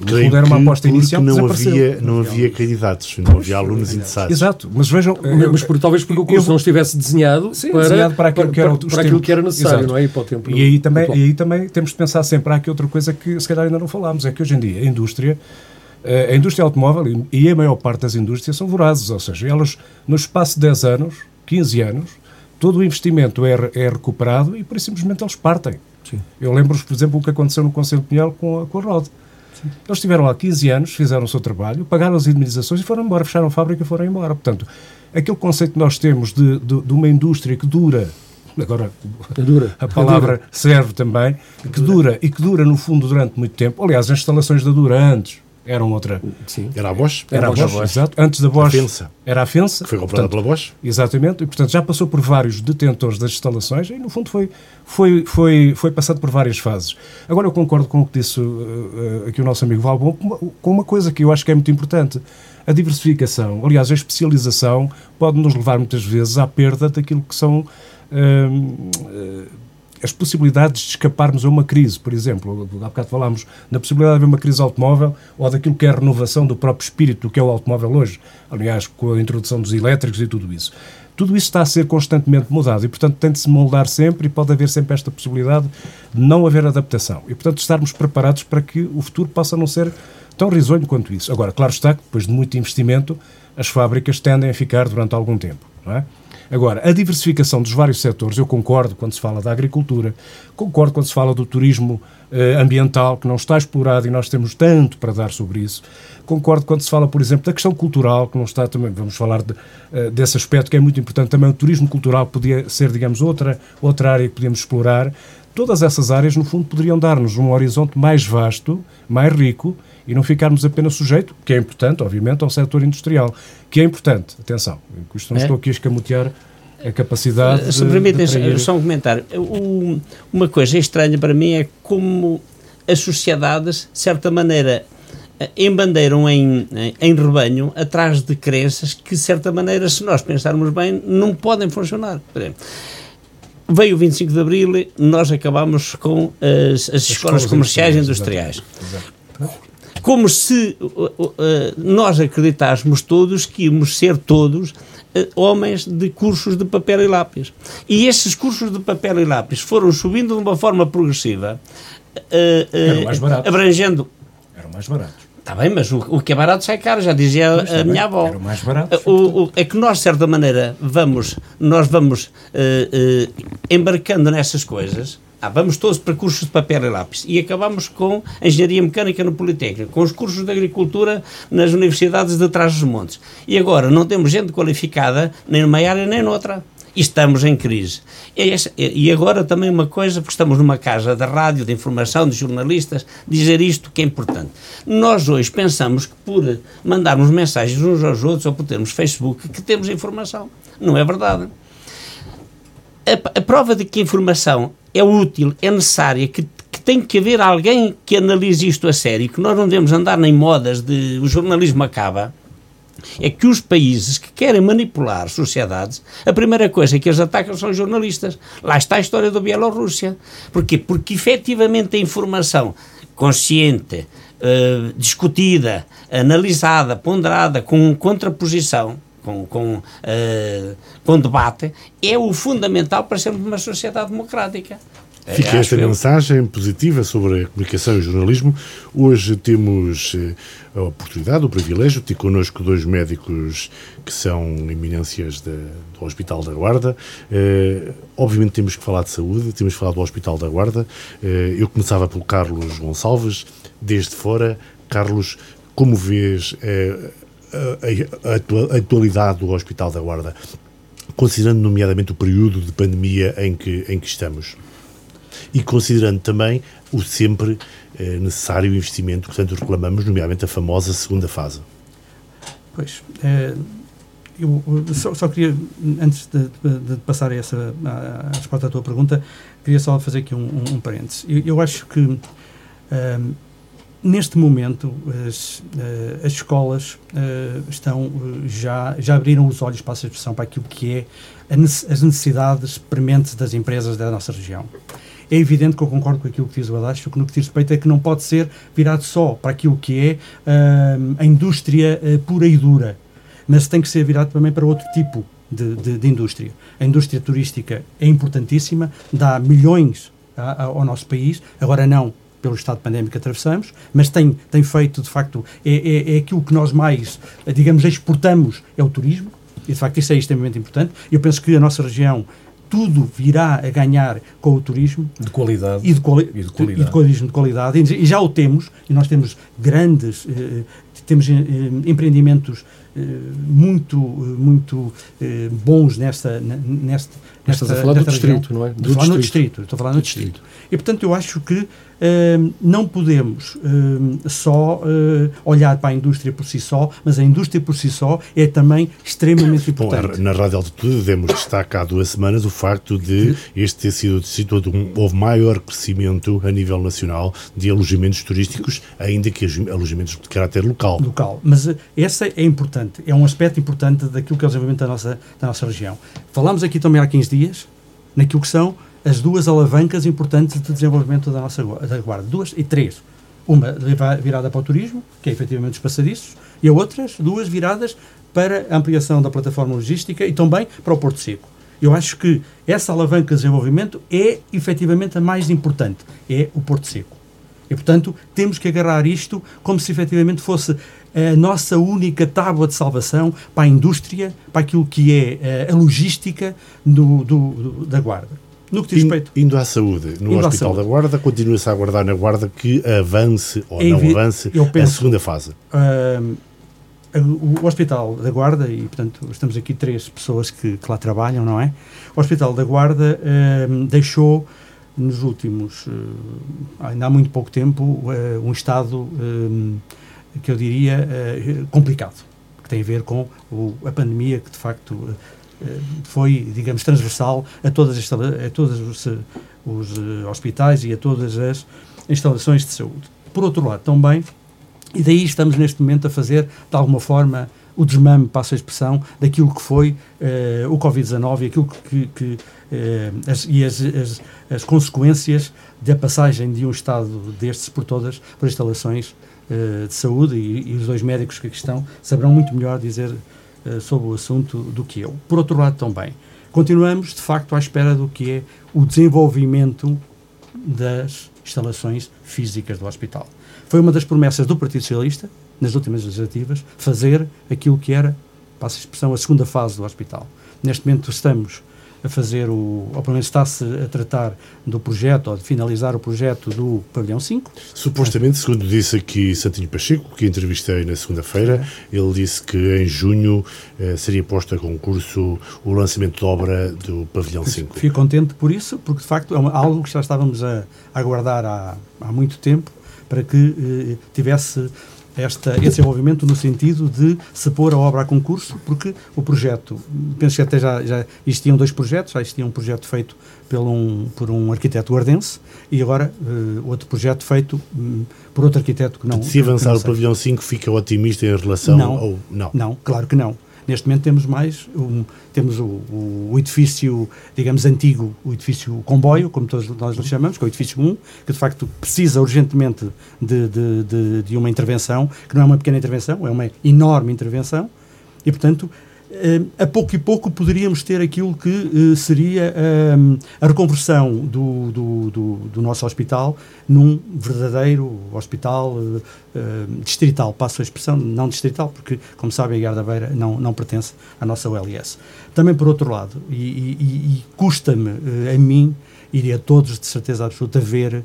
Creio era uma aposta inicial não havia, não havia candidatos, não havia alunos interessados. Exato, mas vejam... Mas por, talvez porque o curso eu, não estivesse desenhado, sim, para, desenhado para, aquilo, para, que era, para, para aquilo que era necessário, Exato. não é? E, para o tempo e, aí também, e aí também temos de pensar sempre, há aqui outra coisa que se calhar ainda não falámos, é que hoje em dia a indústria a indústria automóvel e a maior parte das indústrias são vorazes, ou seja, elas no espaço de 10 anos, 15 anos, todo o investimento é, é recuperado e por simplesmente eles partem. Sim. Eu lembro-vos, por exemplo, o que aconteceu no Conselho de Pinhal com a, com a ROD. Eles estiveram lá 15 anos, fizeram o seu trabalho, pagaram as indemnizações e foram embora, fecharam a fábrica e foram embora. Portanto, aquele conceito que nós temos de, de, de uma indústria que dura agora dura, a palavra dura. serve também, que dura e que dura no fundo durante muito tempo. Aliás, as instalações da Dura antes eram outra. Sim. Era a Bosch? Era, a Bosch, Bosch, exato. Antes da Bosch. A Era a Fensa. Que foi comprada portanto, pela Bosch. Exatamente. E, portanto, já passou por vários detentores das instalações e, no fundo, foi, foi, foi, foi passado por várias fases. Agora, eu concordo com o que disse uh, aqui o nosso amigo Valbon, com uma coisa que eu acho que é muito importante. A diversificação, aliás, a especialização pode nos levar muitas vezes à perda daquilo que são. Uh, as possibilidades de escaparmos a uma crise, por exemplo, há bocado falámos na possibilidade de haver uma crise automóvel ou daquilo que é a renovação do próprio espírito do que é o automóvel hoje, aliás, com a introdução dos elétricos e tudo isso. Tudo isso está a ser constantemente mudado e, portanto, tem de se moldar sempre e pode haver sempre esta possibilidade de não haver adaptação. E, portanto, estarmos preparados para que o futuro possa não ser tão risonho quanto isso. Agora, claro está que, depois de muito investimento, as fábricas tendem a ficar durante algum tempo, não é? Agora, a diversificação dos vários setores, eu concordo quando se fala da agricultura, concordo quando se fala do turismo eh, ambiental, que não está explorado e nós temos tanto para dar sobre isso. Concordo quando se fala, por exemplo, da questão cultural, que não está também, vamos falar de, uh, desse aspecto que é muito importante também, o turismo cultural podia ser, digamos, outra, outra área que podíamos explorar. Todas essas áreas, no fundo, poderiam dar-nos um horizonte mais vasto, mais rico, e não ficarmos apenas sujeito, que é importante, obviamente, ao setor industrial, que é importante, atenção, isto não é? estou aqui a escamotear a capacidade Se me permitem só um comentário. O, uma coisa estranha para mim é como as sociedades, de certa maneira, embandeiram em, em rebanho atrás de crenças que, de certa maneira, se nós pensarmos bem, não podem funcionar. Veio o 25 de Abril, nós acabamos com as, as, as escolas comerciais e industriais. Exatamente como se uh, uh, nós acreditássemos todos que íamos ser todos uh, homens de cursos de papel e lápis. E esses cursos de papel e lápis foram subindo de uma forma progressiva, abrangendo. Eram mais baratos. Está bem, mas o, o, que é barato sai caro, já dizia pois, a, a minha avó. Era o mais barato. O, o, é que nós, de certa maneira, vamos, nós vamos embarcando nessas coisas Ah, vamos todos para cursos de papel e lápis. E acabamos com a engenharia mecânica no Politécnico, com os cursos de agricultura nas universidades de Trás-os-Montes. E agora não temos gente qualificada nem numa área nem noutra. E estamos em crise. E agora também uma coisa, porque estamos numa casa de rádio, de informação, de jornalistas, dizer isto que é importante. Nós hoje pensamos que por mandarmos mensagens uns aos outros ou por termos Facebook, que temos informação. Não é verdade. A, a prova de que a informação é útil, é necessária, que, que, tem que haver alguém que analise isto a sério, que nós não devemos andar nem modas de o jornalismo acaba, é que os países que querem manipular sociedades, a primeira coisa que eles atacam são jornalistas. Lá está a história da Bielorrússia. Porquê? Porque efetivamente a informação consciente, uh, discutida, analisada, ponderada, com contraposição, com, com, uh, com debate, é o fundamental para sermos uma sociedade democrática. Fica esta eu. mensagem positiva sobre a comunicação e o jornalismo. Hoje temos eh, a oportunidade, o privilégio de ter connosco dois médicos que são eminências de, do Hospital da Guarda. Eh, obviamente temos que falar de saúde, temos que falar do Hospital da Guarda. Eh, eu começava pelo Carlos Gonçalves, desde fora. Carlos, como vês a, a, a atualidade do Hospital da Guarda, considerando nomeadamente o período de pandemia em que, em que estamos? e considerando também o sempre eh, necessário investimento que tanto reclamamos, nomeadamente a famosa segunda fase. Pois, é, eu só, só, queria, antes de, de, passar a essa, a, a, resposta à tua pergunta, queria só fazer aqui um, um, um parênteses. Eu, eu, acho que um, ehm, neste momento as, eh, as escolas uh, estão já, já abriram os olhos para a expressão para aquilo que é as necessidades prementes das empresas da nossa região. É evidente que eu concordo com aquilo que diz o Adácio, que no que diz respeito é que não pode ser virado só para aquilo que é uh, a indústria uh, pura e dura, mas tem que ser virado também para outro tipo de, de, de indústria. A indústria turística é importantíssima, dá milhões a, a, ao nosso país, agora não pelo estado pandémico que atravessamos, mas tem, tem feito, de facto, é, é, é aquilo que nós mais, digamos, exportamos, é o turismo, e de facto isso é extremamente importante. Eu penso que a nossa região tudo virá a ganhar com o turismo. De qualidade. E de, quali e de qualidade. E de turismo de qualidade. E já o temos, e nós temos grandes, eh, temos eh, empreendimentos eh, muito, muito eh, bons nesta, nesta, nesta Estás a falar do distrito, não é? Do estou a falar no distrito. Estou a falar no distrito. distrito. E, portanto, eu acho que não podemos só olhar para a indústria por si só, mas a indústria por si só é também extremamente importante. Bom, na Rádio Altitude demos destaque há duas semanas o facto de este ter sido o distrito onde houve maior crescimento a nível nacional de alojamentos turísticos, ainda que alojamentos de caráter local. Local. Mas essa é importante, é um aspecto importante daquilo que é o desenvolvimento da nossa, da nossa região. Falámos aqui também há 15 dias, naquilo que são as duas alavancas importantes de desenvolvimento da nossa da Guarda. Duas e três. Uma virada para o turismo, que é efetivamente os passadiços, e a outras duas viradas para a ampliação da plataforma logística e também para o Porto Seco. Eu acho que essa alavanca de desenvolvimento é efetivamente a mais importante, é o Porto Seco. E, portanto, temos que agarrar isto como se efetivamente fosse a nossa única tábua de salvação para a indústria, para aquilo que é eh, a logística do, do, do da Guarda. No que diz respeito. Indo à saúde, no indo Hospital da Guarda, continua-se a aguardar na Guarda que avance ou é não avance penso, a segunda fase. Uh, o Hospital da Guarda, e portanto estamos aqui três pessoas que, que lá trabalham, não é? O Hospital da Guarda uh, deixou nos últimos, uh, ainda há muito pouco tempo, uh, um estado que eu diria complicado, que tem a ver com a pandemia que de facto foi, digamos, transversal a todas, as, a todos os, os eh, hospitais e a todas as instalações de saúde. Por outro lado, também, e daí estamos neste momento a fazer, de alguma forma, o desmame, passo a expressão, daquilo que foi o Covid-19 e aquilo que, que uh, as, e as, as, as, consequências da passagem de um estado destes por todas, por instalações uh, de saúde e, e, os dois médicos que aqui estão saberão muito melhor dizer eh, sobre o assunto do que eu. Por outro lado, também, continuamos de facto à espera do que é o desenvolvimento das instalações físicas do hospital. Foi uma das promessas do Partido Socialista, nas últimas legislativas, fazer aquilo que era, passa a expressão, a segunda fase do hospital. Neste momento estamos a fazer o, ou pelo menos está-se a tratar do projeto, ou de finalizar o projeto do Pavilhão 5. Supostamente, segundo disse aqui Santinho Pacheco, que entrevistei na segunda-feira, ele disse que em junho eh, seria posto a concurso o lançamento de obra do Pavilhão 5. Fico contente por isso, porque de facto é uma, algo que já estávamos a, a aguardar há, há muito tempo para que eh, tivesse esta, esse desenvolvimento no sentido de se pôr a obra a concurso, porque o projeto, penso que até já, já existiam dois projetos, já existia um projeto feito por um, por um arquiteto guardense e agora uh, outro projeto feito um, por outro arquiteto que não... Se avançar o pavilhão 5, fica otimista em relação não, ao... Não, não, claro que não. Neste momento temos mais, um, temos o, o, edifício, digamos, antigo, o edifício comboio, como todos nós lhe chamamos, que é o edifício 1, que de facto precisa urgentemente de, de, de, de uma intervenção, que não é uma pequena intervenção, é uma enorme intervenção, e portanto a pouco e pouco poderíamos ter aquilo que uh, seria uh, a reconversão do, do, do, do, nosso hospital num verdadeiro hospital distrital, passo a expressão, não distrital, porque, como sabem, a Guarda Beira não, não pertence à nossa OLS. Também, por outro lado, e, e, e custa-me a mim e a todos, de certeza absoluta, ver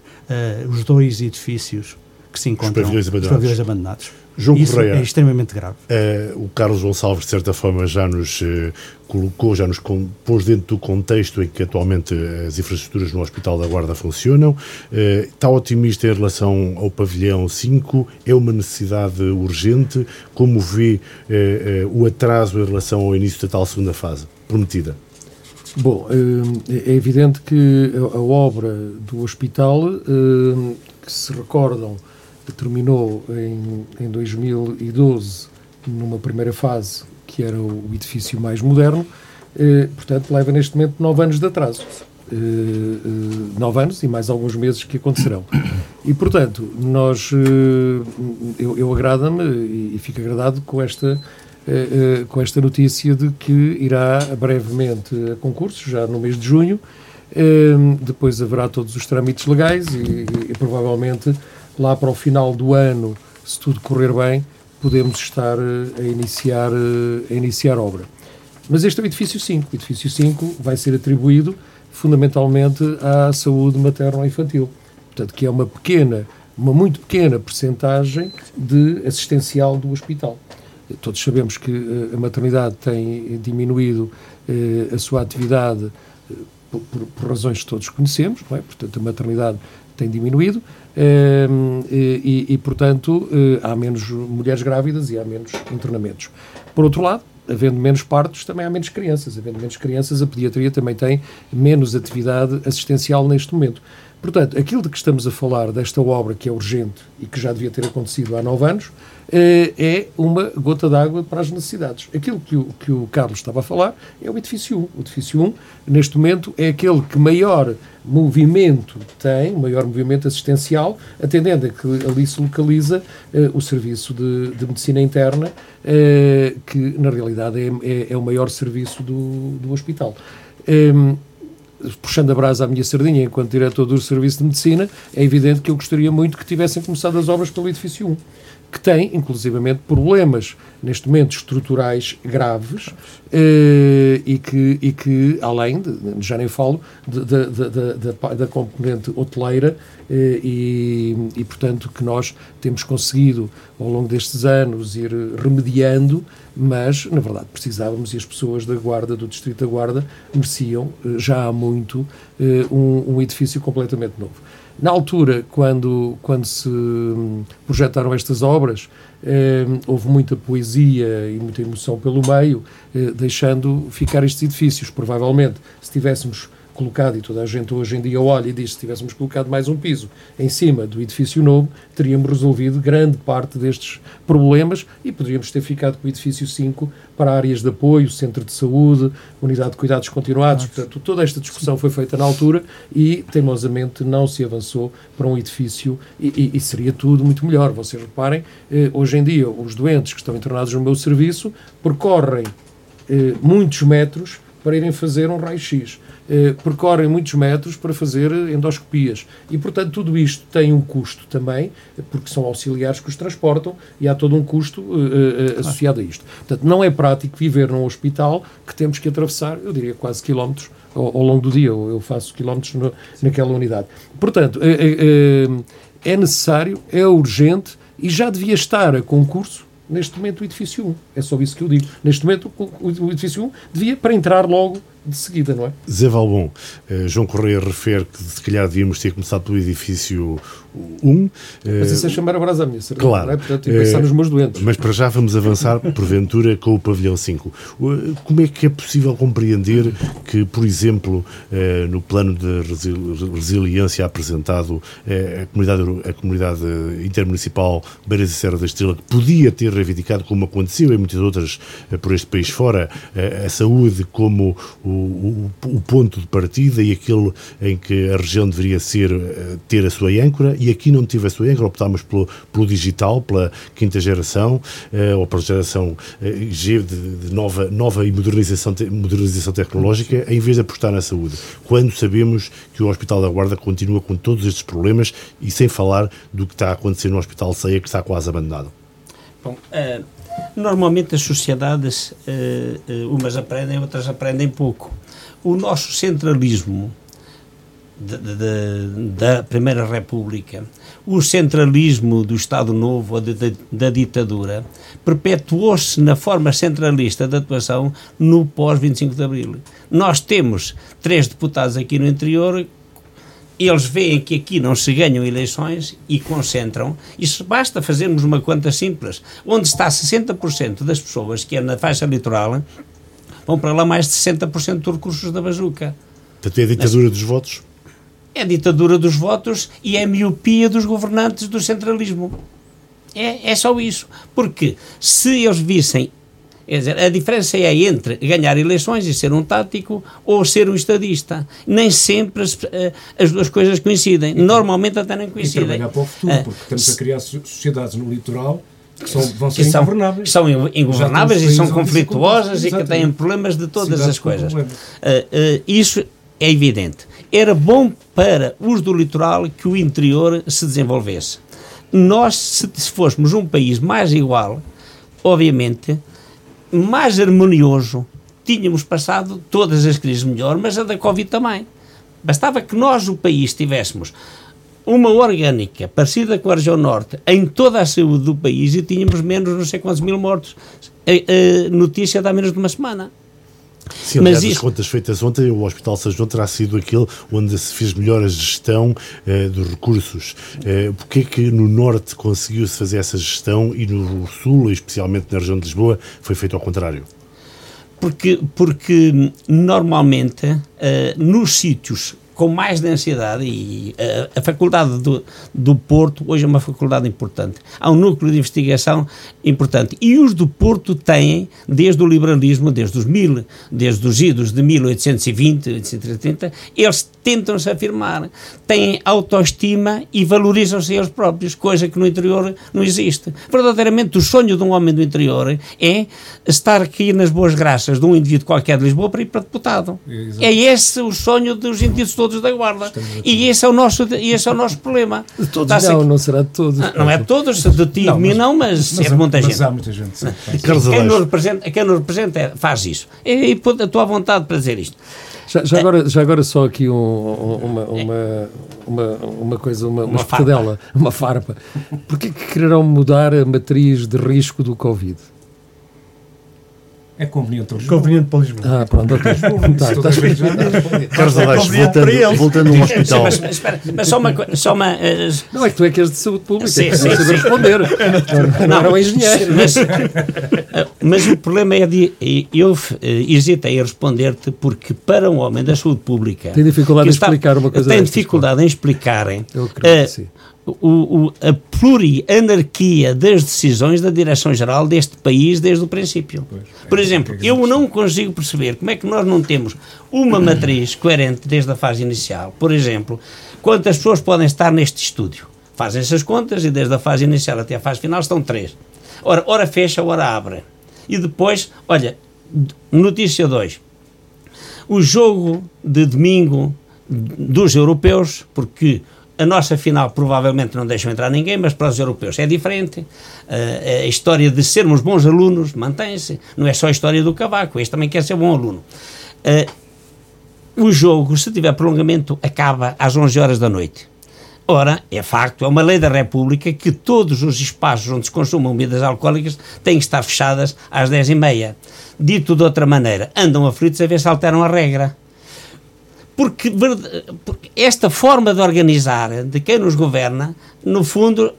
os dois edifícios que se encontram, os pavilhões abandonados. Os pavilhões abandonados. João Isso Correia, é extremamente grave. Uh, o Carlos Gonçalves, de certa forma, já nos uh, colocou, já nos pôs dentro do contexto em que atualmente as infraestruturas no Hospital da Guarda funcionam. Uh, está otimista em relação ao pavilhão 5? É uma necessidade urgente? Como vê o atraso em relação ao início da tal segunda fase prometida? Bom, é evidente que a obra do hospital, que se recordam, terminou em, em 2012 numa primeira fase, que era o edifício mais moderno, eh, portanto leva neste momento nove anos de atraso. Eh, eh, nove anos e mais alguns meses que acontecerão. E, portanto, nós, eh, eu, eu agrada-me e, e fico agradado com esta, eh, eh, com esta notícia de que irá brevemente a concurso, já no mês de junho, depois haverá todos os trâmites legais e, e, e provavelmente lá para o final do ano, se tudo correr bem, podemos estar eh, a iniciar, eh, a iniciar obra. Mas este é o edifício 5. O edifício 5 vai ser atribuído fundamentalmente à saúde materno-infantil. Portanto, que é uma pequena, uma muito pequena percentagem de assistencial do hospital. Todos sabemos que eh, a maternidade tem diminuído a sua atividade por, por, razões que todos conhecemos, é? portanto, a maternidade tem diminuído e, e, portanto, eh, há menos mulheres grávidas e há menos internamentos. Por outro lado, havendo menos partos, também há menos crianças. Havendo menos crianças, a pediatria também tem menos atividade assistencial neste momento. Portanto, aquilo de que estamos a falar, desta obra que é urgente e que já devia ter acontecido há nove anos, é uma gota d'água para as necessidades. Aquilo que o, que o Carlos estava a falar é o edifício 1. O edifício 1, neste momento, é aquele que maior movimento tem, maior movimento assistencial, atendendo a que ali se localiza eh, o serviço de, de medicina interna, eh, que na realidade é, é, é, o maior serviço do, do hospital. Um, puxando a brasa à minha sardinha enquanto diretor do Serviço de Medicina, é evidente que eu gostaria muito que tivessem começado as obras pelo edifício 1 que tem, inclusivamente, problemas, neste momento, estruturais graves eh, e, que, e que, além, de, já nem falo, da componente hoteleira eh, e, e, portanto, que nós temos conseguido, ao longo destes anos, ir remediando, mas, na verdade, precisávamos e as pessoas da Guarda, do Distrito da Guarda, mereciam, eh, já há muito, eh, um, um edifício completamente novo. Na altura, quando, quando se projetaram estas obras, eh, houve muita poesia e muita emoção pelo meio, eh, deixando ficar estes edifícios. Provavelmente, se tivéssemos colocado, e toda a gente hoje em dia olha e diz se tivéssemos colocado mais um piso em cima do edifício novo, teríamos resolvido grande parte destes problemas e poderíamos ter ficado com o edifício 5 para áreas de apoio, centro de saúde, unidade de cuidados continuados. Portanto, toda esta discussão foi feita na altura e, teimosamente, não se avançou para um edifício e, e, e seria tudo muito melhor. Vocês reparem, eh, hoje em dia, os doentes que estão internados no meu serviço percorrem eh, muitos metros para irem fazer um raio-x. Eh, percorrem muitos metros para fazer endoscopias. E, portanto, tudo isto tem um custo também, porque são auxiliares que os transportam e há todo um custo uh, uh, associado a isto. Portanto, não é prático viver num hospital que temos que atravessar, eu diria, quase quilómetros ao, ao longo do dia. Eu, faço quilómetros no, naquela unidade. Portanto, é necessário, é urgente e já devia estar a concurso neste momento o edifício 1. É só isso que eu digo. Neste momento o edifício 1 devia para entrar logo de seguida, não é? Zé Valbon, uh, João Correia refere que se calhar devíamos ter começado pelo edifício 1. Mas isso é chamar a brasa à minha, claro. Não é? Portanto, pensar uh, nos meus doentes. Mas para já vamos avançar, porventura, com o pavilhão 5. Como é que é possível compreender que, por exemplo, no plano de resiliência apresentado, a comunidade, a comunidade intermunicipal Beiras e Serra da Estrela, que podia ter reivindicado, como aconteceu em muitas outras por este país fora, a saúde como o o, o, ponto de partida e aquele em que a região deveria ser, eh, ter a sua âncora, e aqui não tive a sua âncora, optámos pelo, pelo digital, pela quinta geração, uh, ou pela geração uh, G de, de, nova, nova e modernização, modernização tecnológica, em vez de apostar na saúde. Quando sabemos que o Hospital da Guarda continua com todos estes problemas e sem falar do que está a acontecer no Hospital Ceia, que está quase abandonado. Bom, uh Normalmente as sociedades, uh, umas aprendem, outras aprendem pouco. O nosso centralismo de, de, da Primeira República, o centralismo do Estado Novo de, da ditadura, perpetuou-se na forma centralista de atuação no pós-25 de Abril. Nós temos três deputados aqui no interior eles veem que aqui não se ganham eleições e concentram. Isso basta fazermos uma conta simples. Onde está 60% das pessoas que é na faixa litoral, vão para lá mais de 60% dos recursos da bazuca. Portanto, é a ditadura dos votos? É a ditadura dos votos e é a miopia dos governantes do centralismo. É, é só isso. Porque se eles vissem Quer dizer, a diferença é entre ganhar eleições e ser um tático ou ser um estadista. Nem sempre as, eh, as duas coisas coincidem. Normalmente até nem coincidem. E trabalhar para o futuro, porque estamos a criar sociedades no litoral que são, vão ser que são, ingovernáveis. São ingovernáveis e são conflituosas e que têm problemas de todas as coisas. Uh, uh, isso é evidente. Era bom para os do litoral que o interior se desenvolvesse. Nós, se, se fôssemos um país mais igual, obviamente mais harmonioso, tínhamos passado todas as crises melhor, mas a da Covid também. Bastava que nós, o país, tivéssemos uma orgânica parecida com a região norte em toda a saúde do país e tínhamos menos não sei quantos mil mortos. A, a notícia dá menos de uma semana. Sim, aliás, Mas isso... as contas feitas ontem, o Hospital São João terá sido aquele onde se fez melhor a gestão eh, dos recursos. Eh, Porquê que no Norte conseguiu-se fazer essa gestão e no Sul, especialmente na região de Lisboa, foi feito ao contrário? Porque, porque normalmente, eh, nos sítios com mais densidade e a, eh, a faculdade do, do Porto hoje é uma faculdade importante. Há um núcleo de investigação importante. E os do Porto têm, desde o liberalismo, desde os mil, desde os idos de 1820, 1830, eles tentam-se afirmar, têm autoestima e valorizam-se eles próprios, coisa que no interior não existe. Verdadeiramente, o sonho de um homem do interior é estar aqui nas boas graças de um indivíduo qualquer de Lisboa para ir para deputado. Exato. É esse o sonho dos indivíduos todos todos da Guarda. E esse é o nosso, esse é o nosso problema. De todos não, não será de todos. Ah, não é de todos, de ti e de mim não, mas, mas é de muita mas gente. Há muita gente. Sim, quem, nos representa, quem nos representa é, faz isso. E, e estou à vontade para dizer isto. Já, já, agora, já agora só aqui um, uma, uma, uma, uma coisa, uma, uma, uma dela, uma farpa. Porquê que quererão mudar a matriz de risco do Covid? É conveniente para Lisboa. Conveniente para Lisboa. Ah, pronto, ok. tá, tá Carlos voltando, voltando a um hospital. Mas, mas, espera, mas só uma... Só uma uh... Não, é que tu é que és de saúde pública, sim, sim, saber responder. Não, não era um engenheiro. Mas, mas o problema é de... Eu uh, hesitei a responder-te porque para um homem da saúde pública... Tem dificuldade em explicar uma coisa Tem dificuldade em explicarem... Eu creio uh, que sim o, o, a plurianarquia das decisões da direção-geral deste país desde o princípio. Pois, é, Por exemplo, é eu não consigo perceber como é que nós não temos uma matriz coerente desde a fase inicial. Por exemplo, quantas pessoas podem estar neste estúdio? Fazem essas contas e desde a fase inicial até a fase final estão três. Ora, ora fecha, ora abre. E depois, olha, notícia 2. o jogo de domingo dos europeus, porque a nossa final provavelmente não deixam entrar ninguém, mas para os europeus é diferente. Uh, a história de sermos bons alunos mantém-se. Não é só a história do cavaco, este também quer ser bom aluno. Uh, o jogo, se tiver prolongamento, acaba às 11 horas da noite. Ora, é facto, é uma lei da República que todos os espaços onde se consumam bebidas alcoólicas têm que estar fechadas às 10 e meia. Dito de outra maneira, andam aflitos a ver se alteram a regra. Porque, porque esta forma de organizar de quem nos governa, no fundo,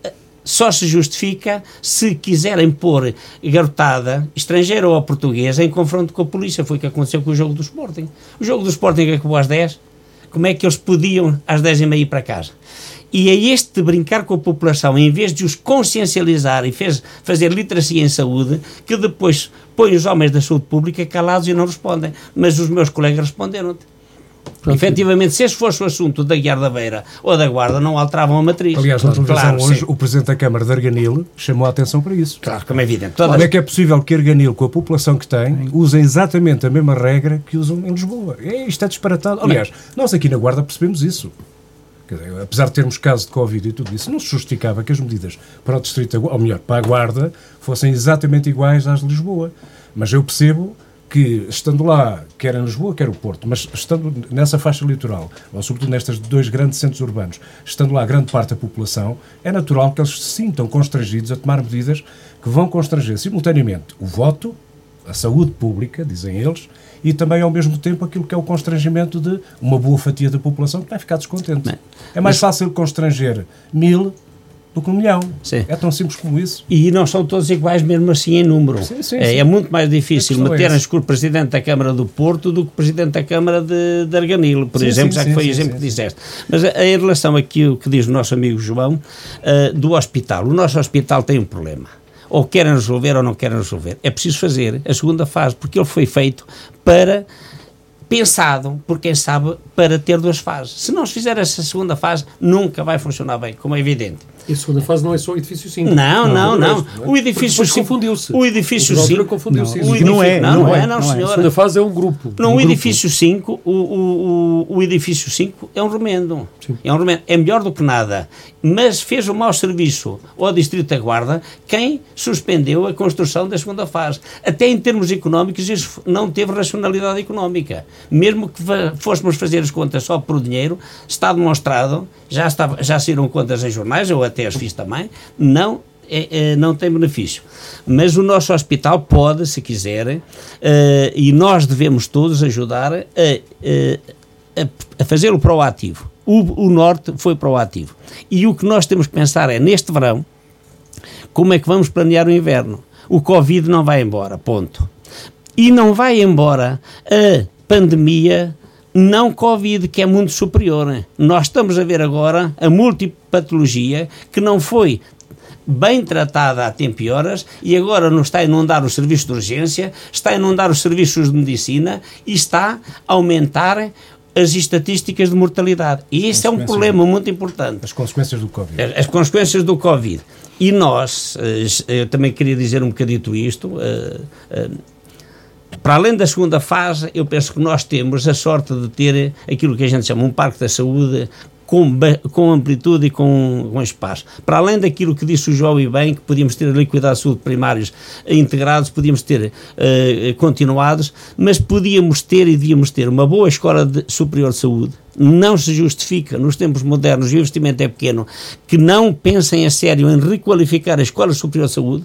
só se justifica se quiserem pôr garotada estrangeira ou portuguesa em confronto com a polícia. Foi o que aconteceu com o jogo do Sporting. O jogo do Sporting acabou às 10. Como é que eles podiam às 10 e meia ir para casa? E é este brincar com a população, em vez de os consciencializar e fez, fazer literacia em saúde, que depois põe os homens da saúde pública calados e não respondem. Mas os meus colegas responderam-te. Pronto. Efetivamente, se este fosse o assunto da Guiar da Beira ou da Guarda, não alteravam a matriz. Aliás, na televisão claro, hoje, sim. o Presidente da Câmara de Arganil chamou a atenção para isso. Claro, como é evidente. Todas... Como é que é possível que Arganil, com a população que tem, usem exatamente a mesma regra que usam em Lisboa? É, isto é disparatado. Aliás, nós aqui na Guarda percebemos isso. Dizer, apesar de termos casos de Covid e tudo isso, não se justificava que as medidas para o Distrito, ou melhor, para a Guarda, fossem exatamente iguais às de Lisboa. Mas eu percebo que, estando lá, quer em Lisboa, quer o Porto, mas estando nessa faixa litoral, ou sobretudo nestes dois grandes centros urbanos, estando lá grande parte da população, é natural que eles se sintam constrangidos a tomar medidas que vão constranger simultaneamente o voto, a saúde pública, dizem eles, e também ao mesmo tempo aquilo que é o constrangimento de uma boa fatia da população que vai ficar descontente. é mais fácil constranger mil do que um milhão. Sim. É tão simples como isso. E não são todos iguais mesmo assim em número. Sim, sim, é, é, muito mais difícil meterem-se com o Presidente da Câmara do Porto do que o Presidente da Câmara de, de Arganil, por exemplo, já que foi o exemplo que disseste. Mas a, em relação aqui o que diz o nosso amigo João, uh, do hospital. O nosso hospital tem um problema ou querem resolver ou não querem resolver. É preciso fazer a segunda fase, porque ele foi feito para pensado, por quem sabe, para ter duas fases. Se não se fizer essa segunda fase, nunca vai funcionar bem, como é evidente. E a segunda fase não é só o edifício 5. Não, não, não. não. O edifício 5 confundiu-se. O edifício 5 confundiu-se. Não, não é, não, não é, não, senhor. A segunda fase é um grupo. Não, um o edifício 5, o, o, o, edifício 5 é um remendo. Sim. É um remendo. É melhor do que nada. Mas fez um mau serviço ao Distrito da Guarda quem suspendeu a construção da segunda fase. Até em termos económicos, isso não teve racionalidade económica. Mesmo que fôssemos fazer as contas só por dinheiro, está demonstrado, já, estava, já saíram contas em jornais, ou até até as fiz também, não é, é, não tem benefício. Mas o nosso hospital pode, se quiser, uh, e nós devemos todos ajudar a, a, a fazê-lo proativo. O, o Norte foi proativo. E o que nós temos que pensar é, neste verão, como é que vamos planear o inverno? O Covid não vai embora, ponto. E não vai embora a pandemia não Covid, que é muito superior. Nós estamos a ver agora a multipatologia que não foi bem tratada há tempo e horas e agora não está a inundar os serviços de urgência, está a inundar os serviços de medicina e está a aumentar as estatísticas de mortalidade. E isso é um problema muito importante. As consequências do Covid. As, as consequências do Covid. E nós, eh, eu também queria dizer um bocadito isto, uh, uh, para além da segunda fase, eu penso que nós temos a sorte de ter aquilo que a gente chama um parque da saúde com, com amplitude e com, com espaço. Para além daquilo que disse o João e bem, que podíamos ter ali cuidados de saúde primários integrados, podíamos ter uh, continuados, mas podíamos ter e devíamos ter uma boa escola de, superior de saúde. Não se justifica, nos tempos modernos, e o investimento é pequeno, que não pensem a sério em requalificar a Escola Superior de Saúde,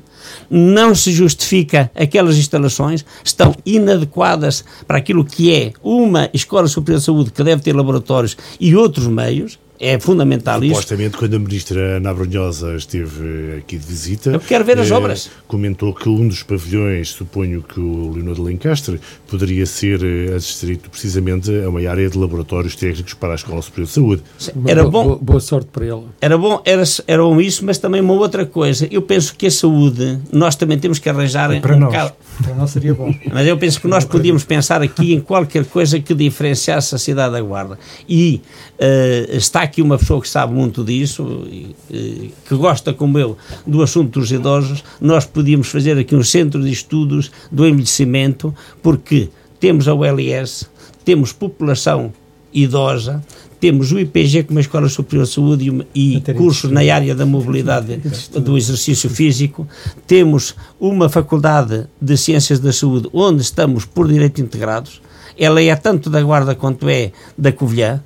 não se justifica aquelas instalações, estão inadequadas para aquilo que é uma Escola Superior de Saúde que deve ter laboratórios e outros meios, é fundamental isso. Supostamente, quando a ministra Ana Abrunhosa esteve aqui de visita... Eu quero ver as eh, obras. Comentou que um dos pavilhões, suponho que o Leonor de Lencastre, poderia ser eh, adstrito precisamente a uma área de laboratórios técnicos para a Escola Superior de Saúde. Era bom, boa, boa sorte para ela. Era bom, era, era bom isso, mas também uma outra coisa. Eu penso que a saúde, nós também temos que arranjar... para um nós. Bocado... Para nós seria bom. Mas eu penso que nós podíamos pensar aqui em qualquer coisa que diferenciasse a cidade da Guarda. E uh, está aqui uma pessoa que sabe muito disso, e, que gosta, como eu, do assunto dos idosos, nós podíamos fazer aqui um centro de estudos do envelhecimento, porque temos a ULS, temos população idosa, temos o IPG como a Escola Superior de Saúde e, e cursos na área da mobilidade do exercício físico, temos uma faculdade de Ciências da Saúde onde estamos por direito integrados, ela é tanto da Guarda quanto é da Covilhã,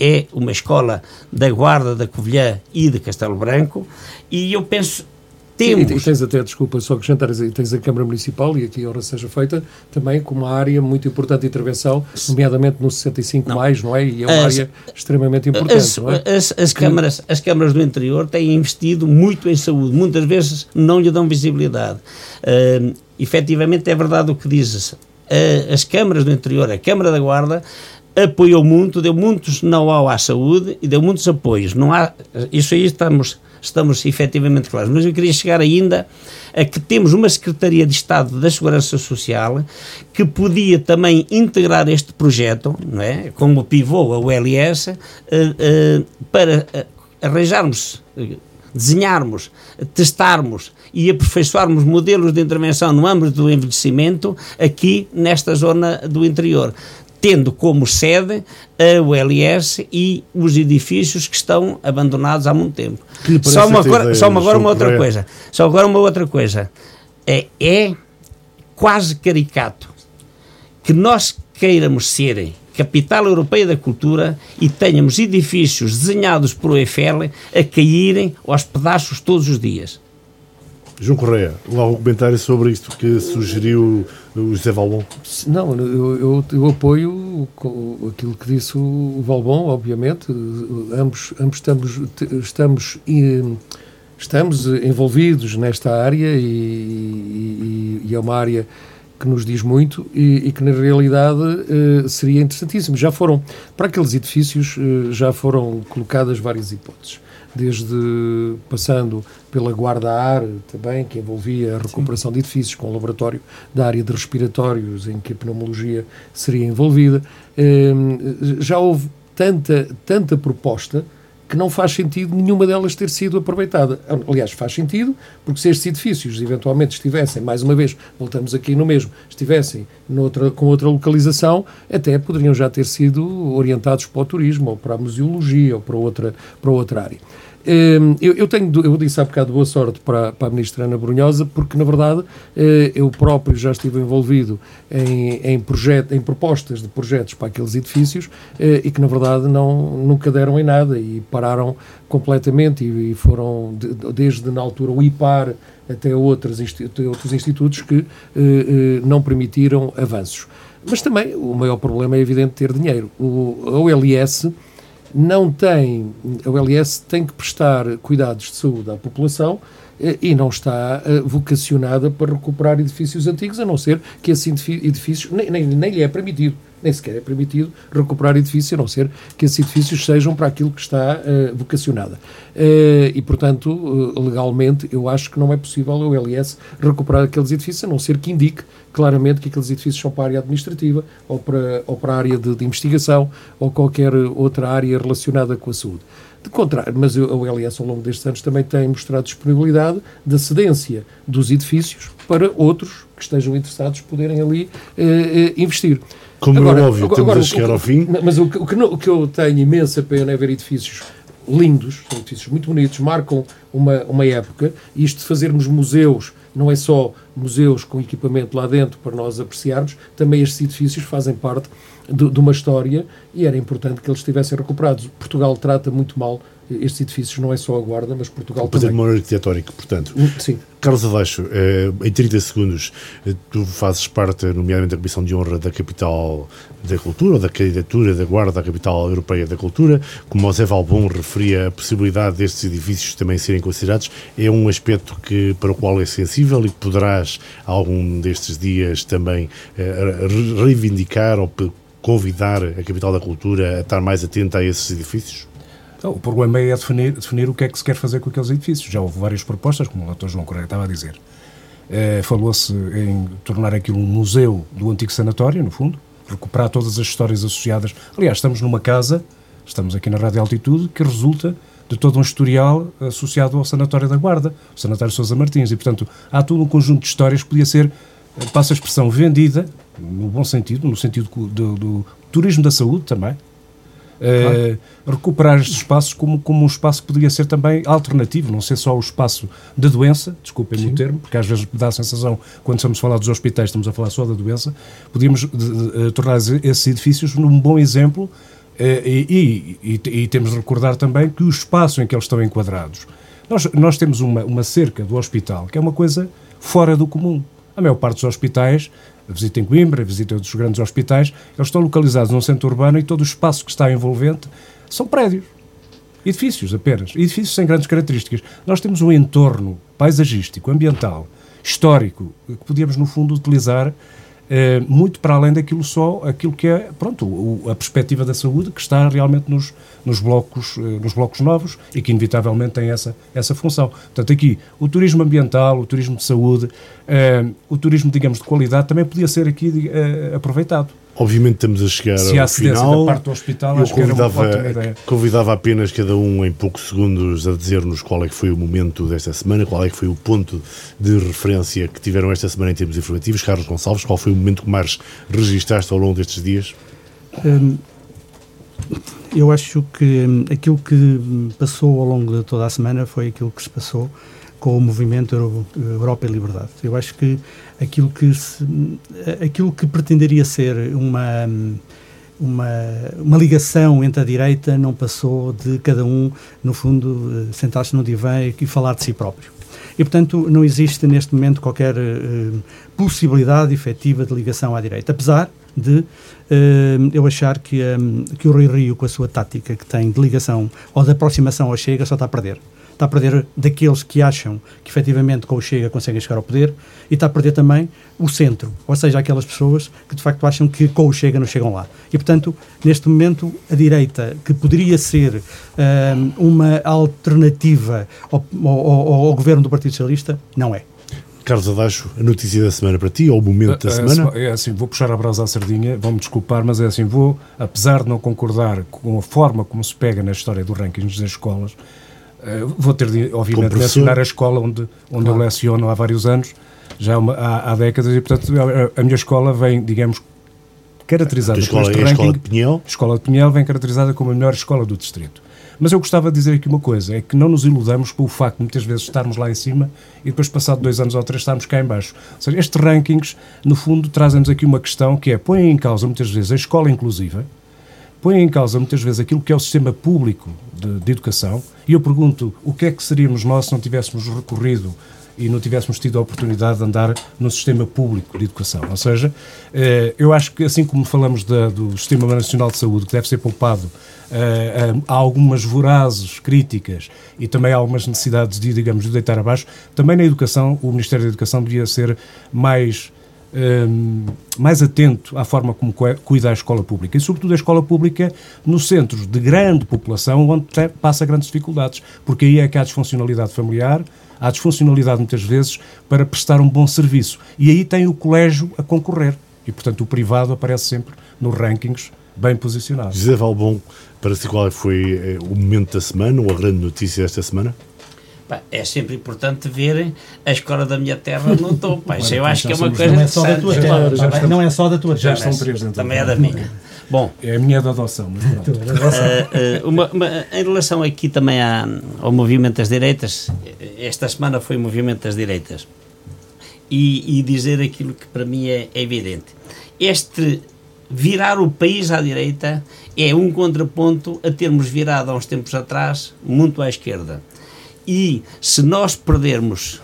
é uma escola da Guarda, da Covilhã e de Castelo Branco, e eu penso temos. E, e, tens até, desculpa, só acrescentar, tens a Câmara Municipal, e aqui a hora seja feita, também com uma área muito importante de intervenção, nomeadamente no 65 não. mais, não é? E é uma as, área extremamente importante, as, não é? As, as, câmaras, as câmaras do interior têm investido muito em saúde, muitas vezes não lhe dão visibilidade. Uh, efetivamente é verdade o que dizes. Uh, as câmaras do interior, a Câmara da Guarda, apoiou muito, deu muitos know-how à saúde e deu muitos apoios. Não há, isso aí estamos estamos efetivamente claros. Mas eu queria chegar ainda a que temos uma Secretaria de Estado da Segurança Social que podia também integrar este projeto, não é? como pivô a ULS, uh, uh, para uh, arranjarmos desenharmos, testarmos e aperfeiçoarmos modelos de intervenção no âmbito do envelhecimento aqui nesta zona do interior tendo como sede a ULS e os edifícios que estão abandonados há muito tempo. Só uma, agora, só uma, agora uma outra coisa. Só agora uma outra coisa. É, é quase caricato que nós queiramos ser capital europeia da cultura e tenhamos edifícios desenhados por Eiffel a caírem aos pedaços todos os dias. João Correia, um comentário sobre isto que sugeriu o José Valbon. Não, eu, eu, eu, apoio aquilo que disse o Valbon, obviamente. Ambos, ambos estamos, estamos, estamos envolvidos nesta área e, e, e, é uma área que nos diz muito e, e que na realidade eh, seria interessantíssimo. Já foram, para aqueles edifícios, eh, já foram colocadas várias hipóteses desde passando pela guarda-ar também, que envolvia a recuperação Sim. de edifícios com o laboratório da área de respiratórios, em que a pneumologia seria envolvida. Ehm, já houve tanta, tanta proposta que não faz sentido nenhuma delas ter sido aproveitada. Aliás, faz sentido, porque se estes edifícios eventualmente estivessem, mais uma vez, voltamos aqui no mesmo, estivessem noutra, com outra localização, até poderiam já ter sido orientados para o turismo, ou para a museologia, ou para outra, para outra área. Ehm, eu, eu, tenho, eu disse há bocado boa sorte para, para a ministra Ana Brunhosa, porque na verdade eh, eu próprio já estive envolvido em, em, projeto, em propostas de projetos para aqueles edifícios eh, e que na verdade não, nunca deram em nada e pararam completamente e, foram de, desde na altura o IPAR até outros, outros institutos que eh, não permitiram avanços. Mas também o maior problema é evidente ter dinheiro. O, OLS não tem, a OLS tem que prestar cuidados de saúde à população eh, e não está eh, vocacionada para recuperar edifícios antigos, a não ser que esses edifícios nem, nem, nem lhe é permitido nem sequer é permitido recuperar edifícios, a não ser que esses edifícios sejam para aquilo que está uh, vocacionada. Uh, e, portanto, uh, legalmente, eu acho que não é possível o LS recuperar aqueles edifícios, a não ser que indique claramente que aqueles edifícios são para a área administrativa ou para, ou para a área de, de investigação ou qualquer outra área relacionada com a saúde. De contrário, mas o LS ao longo destes anos também tem mostrado disponibilidade da cedência dos edifícios para outros que estejam interessados poderem ali eh, investir. Como agora, é óbvio, agora, temos agora, a chegar o, ao fim. Mas o, o, que, o que eu tenho imensa pena é ver edifícios lindos, são edifícios muito bonitos, marcam uma, uma época, e isto de fazermos museus, não é só museus com equipamento lá dentro para nós apreciarmos, também estes edifícios fazem parte de, de uma história e era importante que eles estivessem recuperados. Portugal trata muito mal estes edifícios não é só a Guarda, mas Portugal o também. património arquitetónico, portanto. Hum, sim. Carlos Abaixo, eh, em 30 segundos, eh, tu fazes parte, nomeadamente, da Comissão de Honra da Capital da Cultura, ou da candidatura da Guarda à Capital Europeia da Cultura. Como o Zé Valbon referia a possibilidade destes edifícios também serem considerados, é um aspecto que, para o qual é sensível e que poderás, algum destes dias, também eh, reivindicar ou convidar a Capital da Cultura a estar mais atenta a esses edifícios? Então, o problema é definir, definir, o que é que se quer fazer com aqueles edifícios. Já houve várias propostas, como o Dr. João Correia estava a dizer. É, Falou-se em tornar aquilo um museu do antigo sanatório, no fundo, recuperar todas as histórias associadas. Aliás, estamos numa casa, estamos aqui na Rádio Altitude, que resulta de todo um historial associado ao Sanatório da Guarda, o Sanatório Sousa Martins, e portanto há todo um conjunto de histórias que podia ser, passa a expressão, vendida no bom sentido, no sentido do, do turismo da saúde também. Uh, recuperar estes espaços como, como um espaço que poderia ser também alternativo, não ser só o espaço da doença, desculpem o termo, porque às vezes dá a sensação, quando estamos a falar dos hospitais, estamos a falar só da doença, podíamos uh, tornar esses edifícios num bom exemplo uh, e, e, e, e, temos de recordar também que o espaço em que eles estão enquadrados. Nós, nós temos uma, uma cerca do hospital que é uma coisa fora do comum. A maior parte dos hospitais visitem Coimbra, visitem outros grandes hospitais, eles estão localizados num centro urbano e todo o espaço que está envolvente são prédios. Edifícios apenas. Edifícios sem grandes características. Nós temos um entorno paisagístico, ambiental, histórico, que podíamos, no fundo, utilizar eh, muito para além daquilo só, aquilo que é, pronto, o, a perspectiva da saúde que está realmente nos, nos, blocos, eh, nos blocos novos e que inevitavelmente tem essa, essa função. Portanto, aqui, o turismo ambiental, o turismo de saúde, eh, o turismo, digamos, de qualidade também podia ser aqui aproveitado. Obviamente estamos a chegar Se ao final. Da parte do hospital, eu convidava, convidava apenas cada um em poucos segundos a dizer-nos qual é que foi o momento desta semana, qual é que foi o ponto de referência que tiveram esta semana em termos informativos. Carlos Gonçalves, qual foi o momento que mais registaste ao longo destes dias? Hum, eu acho que hum, aquilo que passou ao longo de toda a semana foi aquilo que se passou com o movimento Europa e Liberdade. Eu acho que aquilo que, se, aquilo que pretenderia ser uma, uma, uma ligação entre a direita não passou de cada um, no fundo, sentar-se no divã e falar de si próprio. E, portanto, não existe neste momento qualquer uh, possibilidade efetiva de ligação à direita, apesar de uh, eu achar que, um, que o Rui Rio, com a sua tática que tem de ligação ou de aproximação ao Chega, só está a perder está a perder daqueles que acham que efetivamente com o Chega conseguem chegar ao poder e está a perder também o centro, ou seja, aquelas pessoas que de facto acham que com o Chega não chegam lá. E portanto, neste momento, a direita, que poderia ser um, uma alternativa ao, ao, ao governo do Partido Socialista, não é. Carlos Adacho, a notícia da semana para ti, ou o momento da é, semana? É assim, vou puxar a brasa à sardinha, vão-me desculpar, mas é assim, vou, apesar de não concordar com a forma como se pega na história do rankings das escolas, Uh, vou ter de, obviamente, mencionar a escola onde, onde claro. eu leciono há vários anos, já uma, há, há, décadas, e portanto a, a, minha escola vem, digamos, caracterizada a escola, este é a escola de Pinhel? A escola de Pinhel vem caracterizada como a melhor escola do distrito. Mas eu gostava de dizer aqui uma coisa, é que não nos iludamos com o facto de muitas vezes estarmos lá em cima e depois, passado dois anos ou três, estarmos cá em baixo. Ou seja, estes rankings, no fundo, trazem-nos aqui uma questão que é, põem em causa muitas vezes a escola inclusiva, põem em causa muitas vezes aquilo que é o sistema público de, de, educação. E eu pergunto, o que é que seríamos nós se não tivéssemos recorrido e não tivéssemos tido a oportunidade de andar no sistema público de educação? Ou seja, eh, eu acho que assim como falamos da, do Sistema Nacional de Saúde, que deve ser poupado eh, há algumas vorazes críticas e também há algumas necessidades de, digamos, de deitar abaixo, também na educação, o Ministério da Educação devia ser mais um, mais atento à forma como cuida a escola pública e, sobretudo, a escola pública nos centros de grande população onde passa grandes dificuldades, porque aí é que há disfuncionalidade familiar, há disfuncionalidade muitas vezes para prestar um bom serviço. E aí tem o colégio a concorrer. E, portanto, o privado aparece sempre nos rankings bem posicionado. José Valbon, para si qual foi eh, o momento da semana ou a grande notícia desta semana? É sempre importante verem a escola da minha terra no topo. Isso eu acho que é uma coisa não é só da tua terra, já, não é só da tua terra. Já estão três dentro Também é da minha. Bom, é a minha da adoção, mas pronto. uh, uh, uma, uma, em relação aqui também à, ao movimento das direitas, esta semana foi o movimento das direitas. E, e dizer aquilo que para mim é, é evidente. Este virar o país à direita é um contraponto a termos virado há uns tempos atrás muito à esquerda. E se nós perdermos,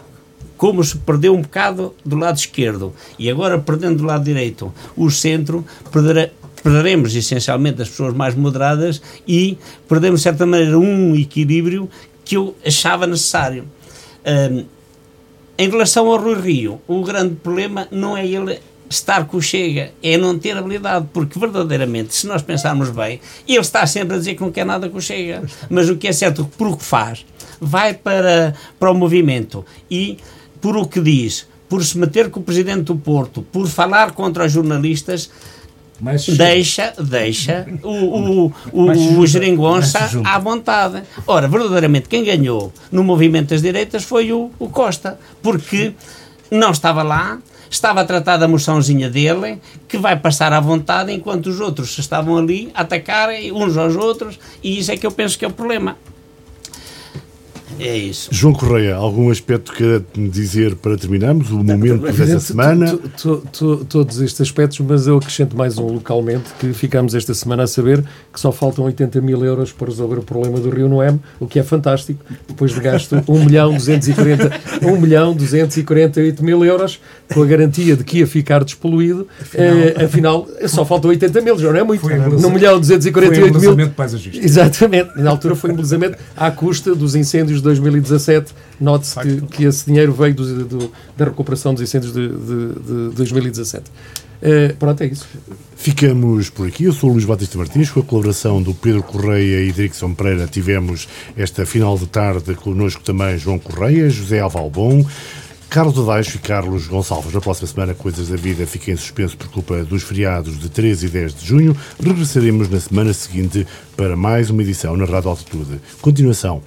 como se perdeu um bocado do lado esquerdo e agora perdendo do lado direito o centro, perderá, perderemos essencialmente as pessoas mais moderadas e perdemos, de certa maneira, um equilíbrio que eu achava necessário. Um, em relação ao Rui Rio, o grande problema não é ele estar com o Chega, é não ter habilidade, porque verdadeiramente, se nós pensarmos bem, ele está sempre a dizer que não quer nada com o Chega, mas o que é certo, por o que faz, vai para, para o movimento e, por o que diz, por se meter com o presidente do Porto, por falar contra os jornalistas, mas, deixa, deixa o, o, o, o geringonça à vontade. Ora, verdadeiramente, quem ganhou no movimento das direitas foi o, o Costa, porque não estava lá, estava a tratar da moçãozinha dele, que vai passar à vontade, enquanto os outros estavam ali a atacarem uns aos outros, e isso é que eu penso que é o problema. É isso. João Correia, algum aspecto que dizer para terminarmos o momento desta semana? todos estes aspectos, mas eu acrescento mais um localmente que ficamos esta semana a saber que só faltam 80 mil euros para resolver o problema do Rio Noem, o que é fantástico, depois de gasto 1 milhão 240, 1 milhão 248 mil euros com a garantia de que ia ficar despoluído, afinal, eh, afinal só faltam 80 mil, já não é muito, foi 1 milhão 248 foi mil. Exatamente, na altura foi embelezamento à custa dos incêndios 2017, note-se que, que, esse dinheiro veio do, do, da recuperação dos incêndios de, de, de 2017. Uh, pronto, é isso. Ficamos por aqui. Eu sou o Luís Batista Martins, com a colaboração do Pedro Correia e Dirickson Pereira. Tivemos esta final de tarde connosco também João Correia, José Alvalbon. Carlos Adaixo e Carlos Gonçalves. Na próxima semana, Coisas da Vida fica em suspenso por culpa dos feriados de 13 e 10 de junho. Regressaremos na semana seguinte para mais uma edição na Rádio Altitude. Continuação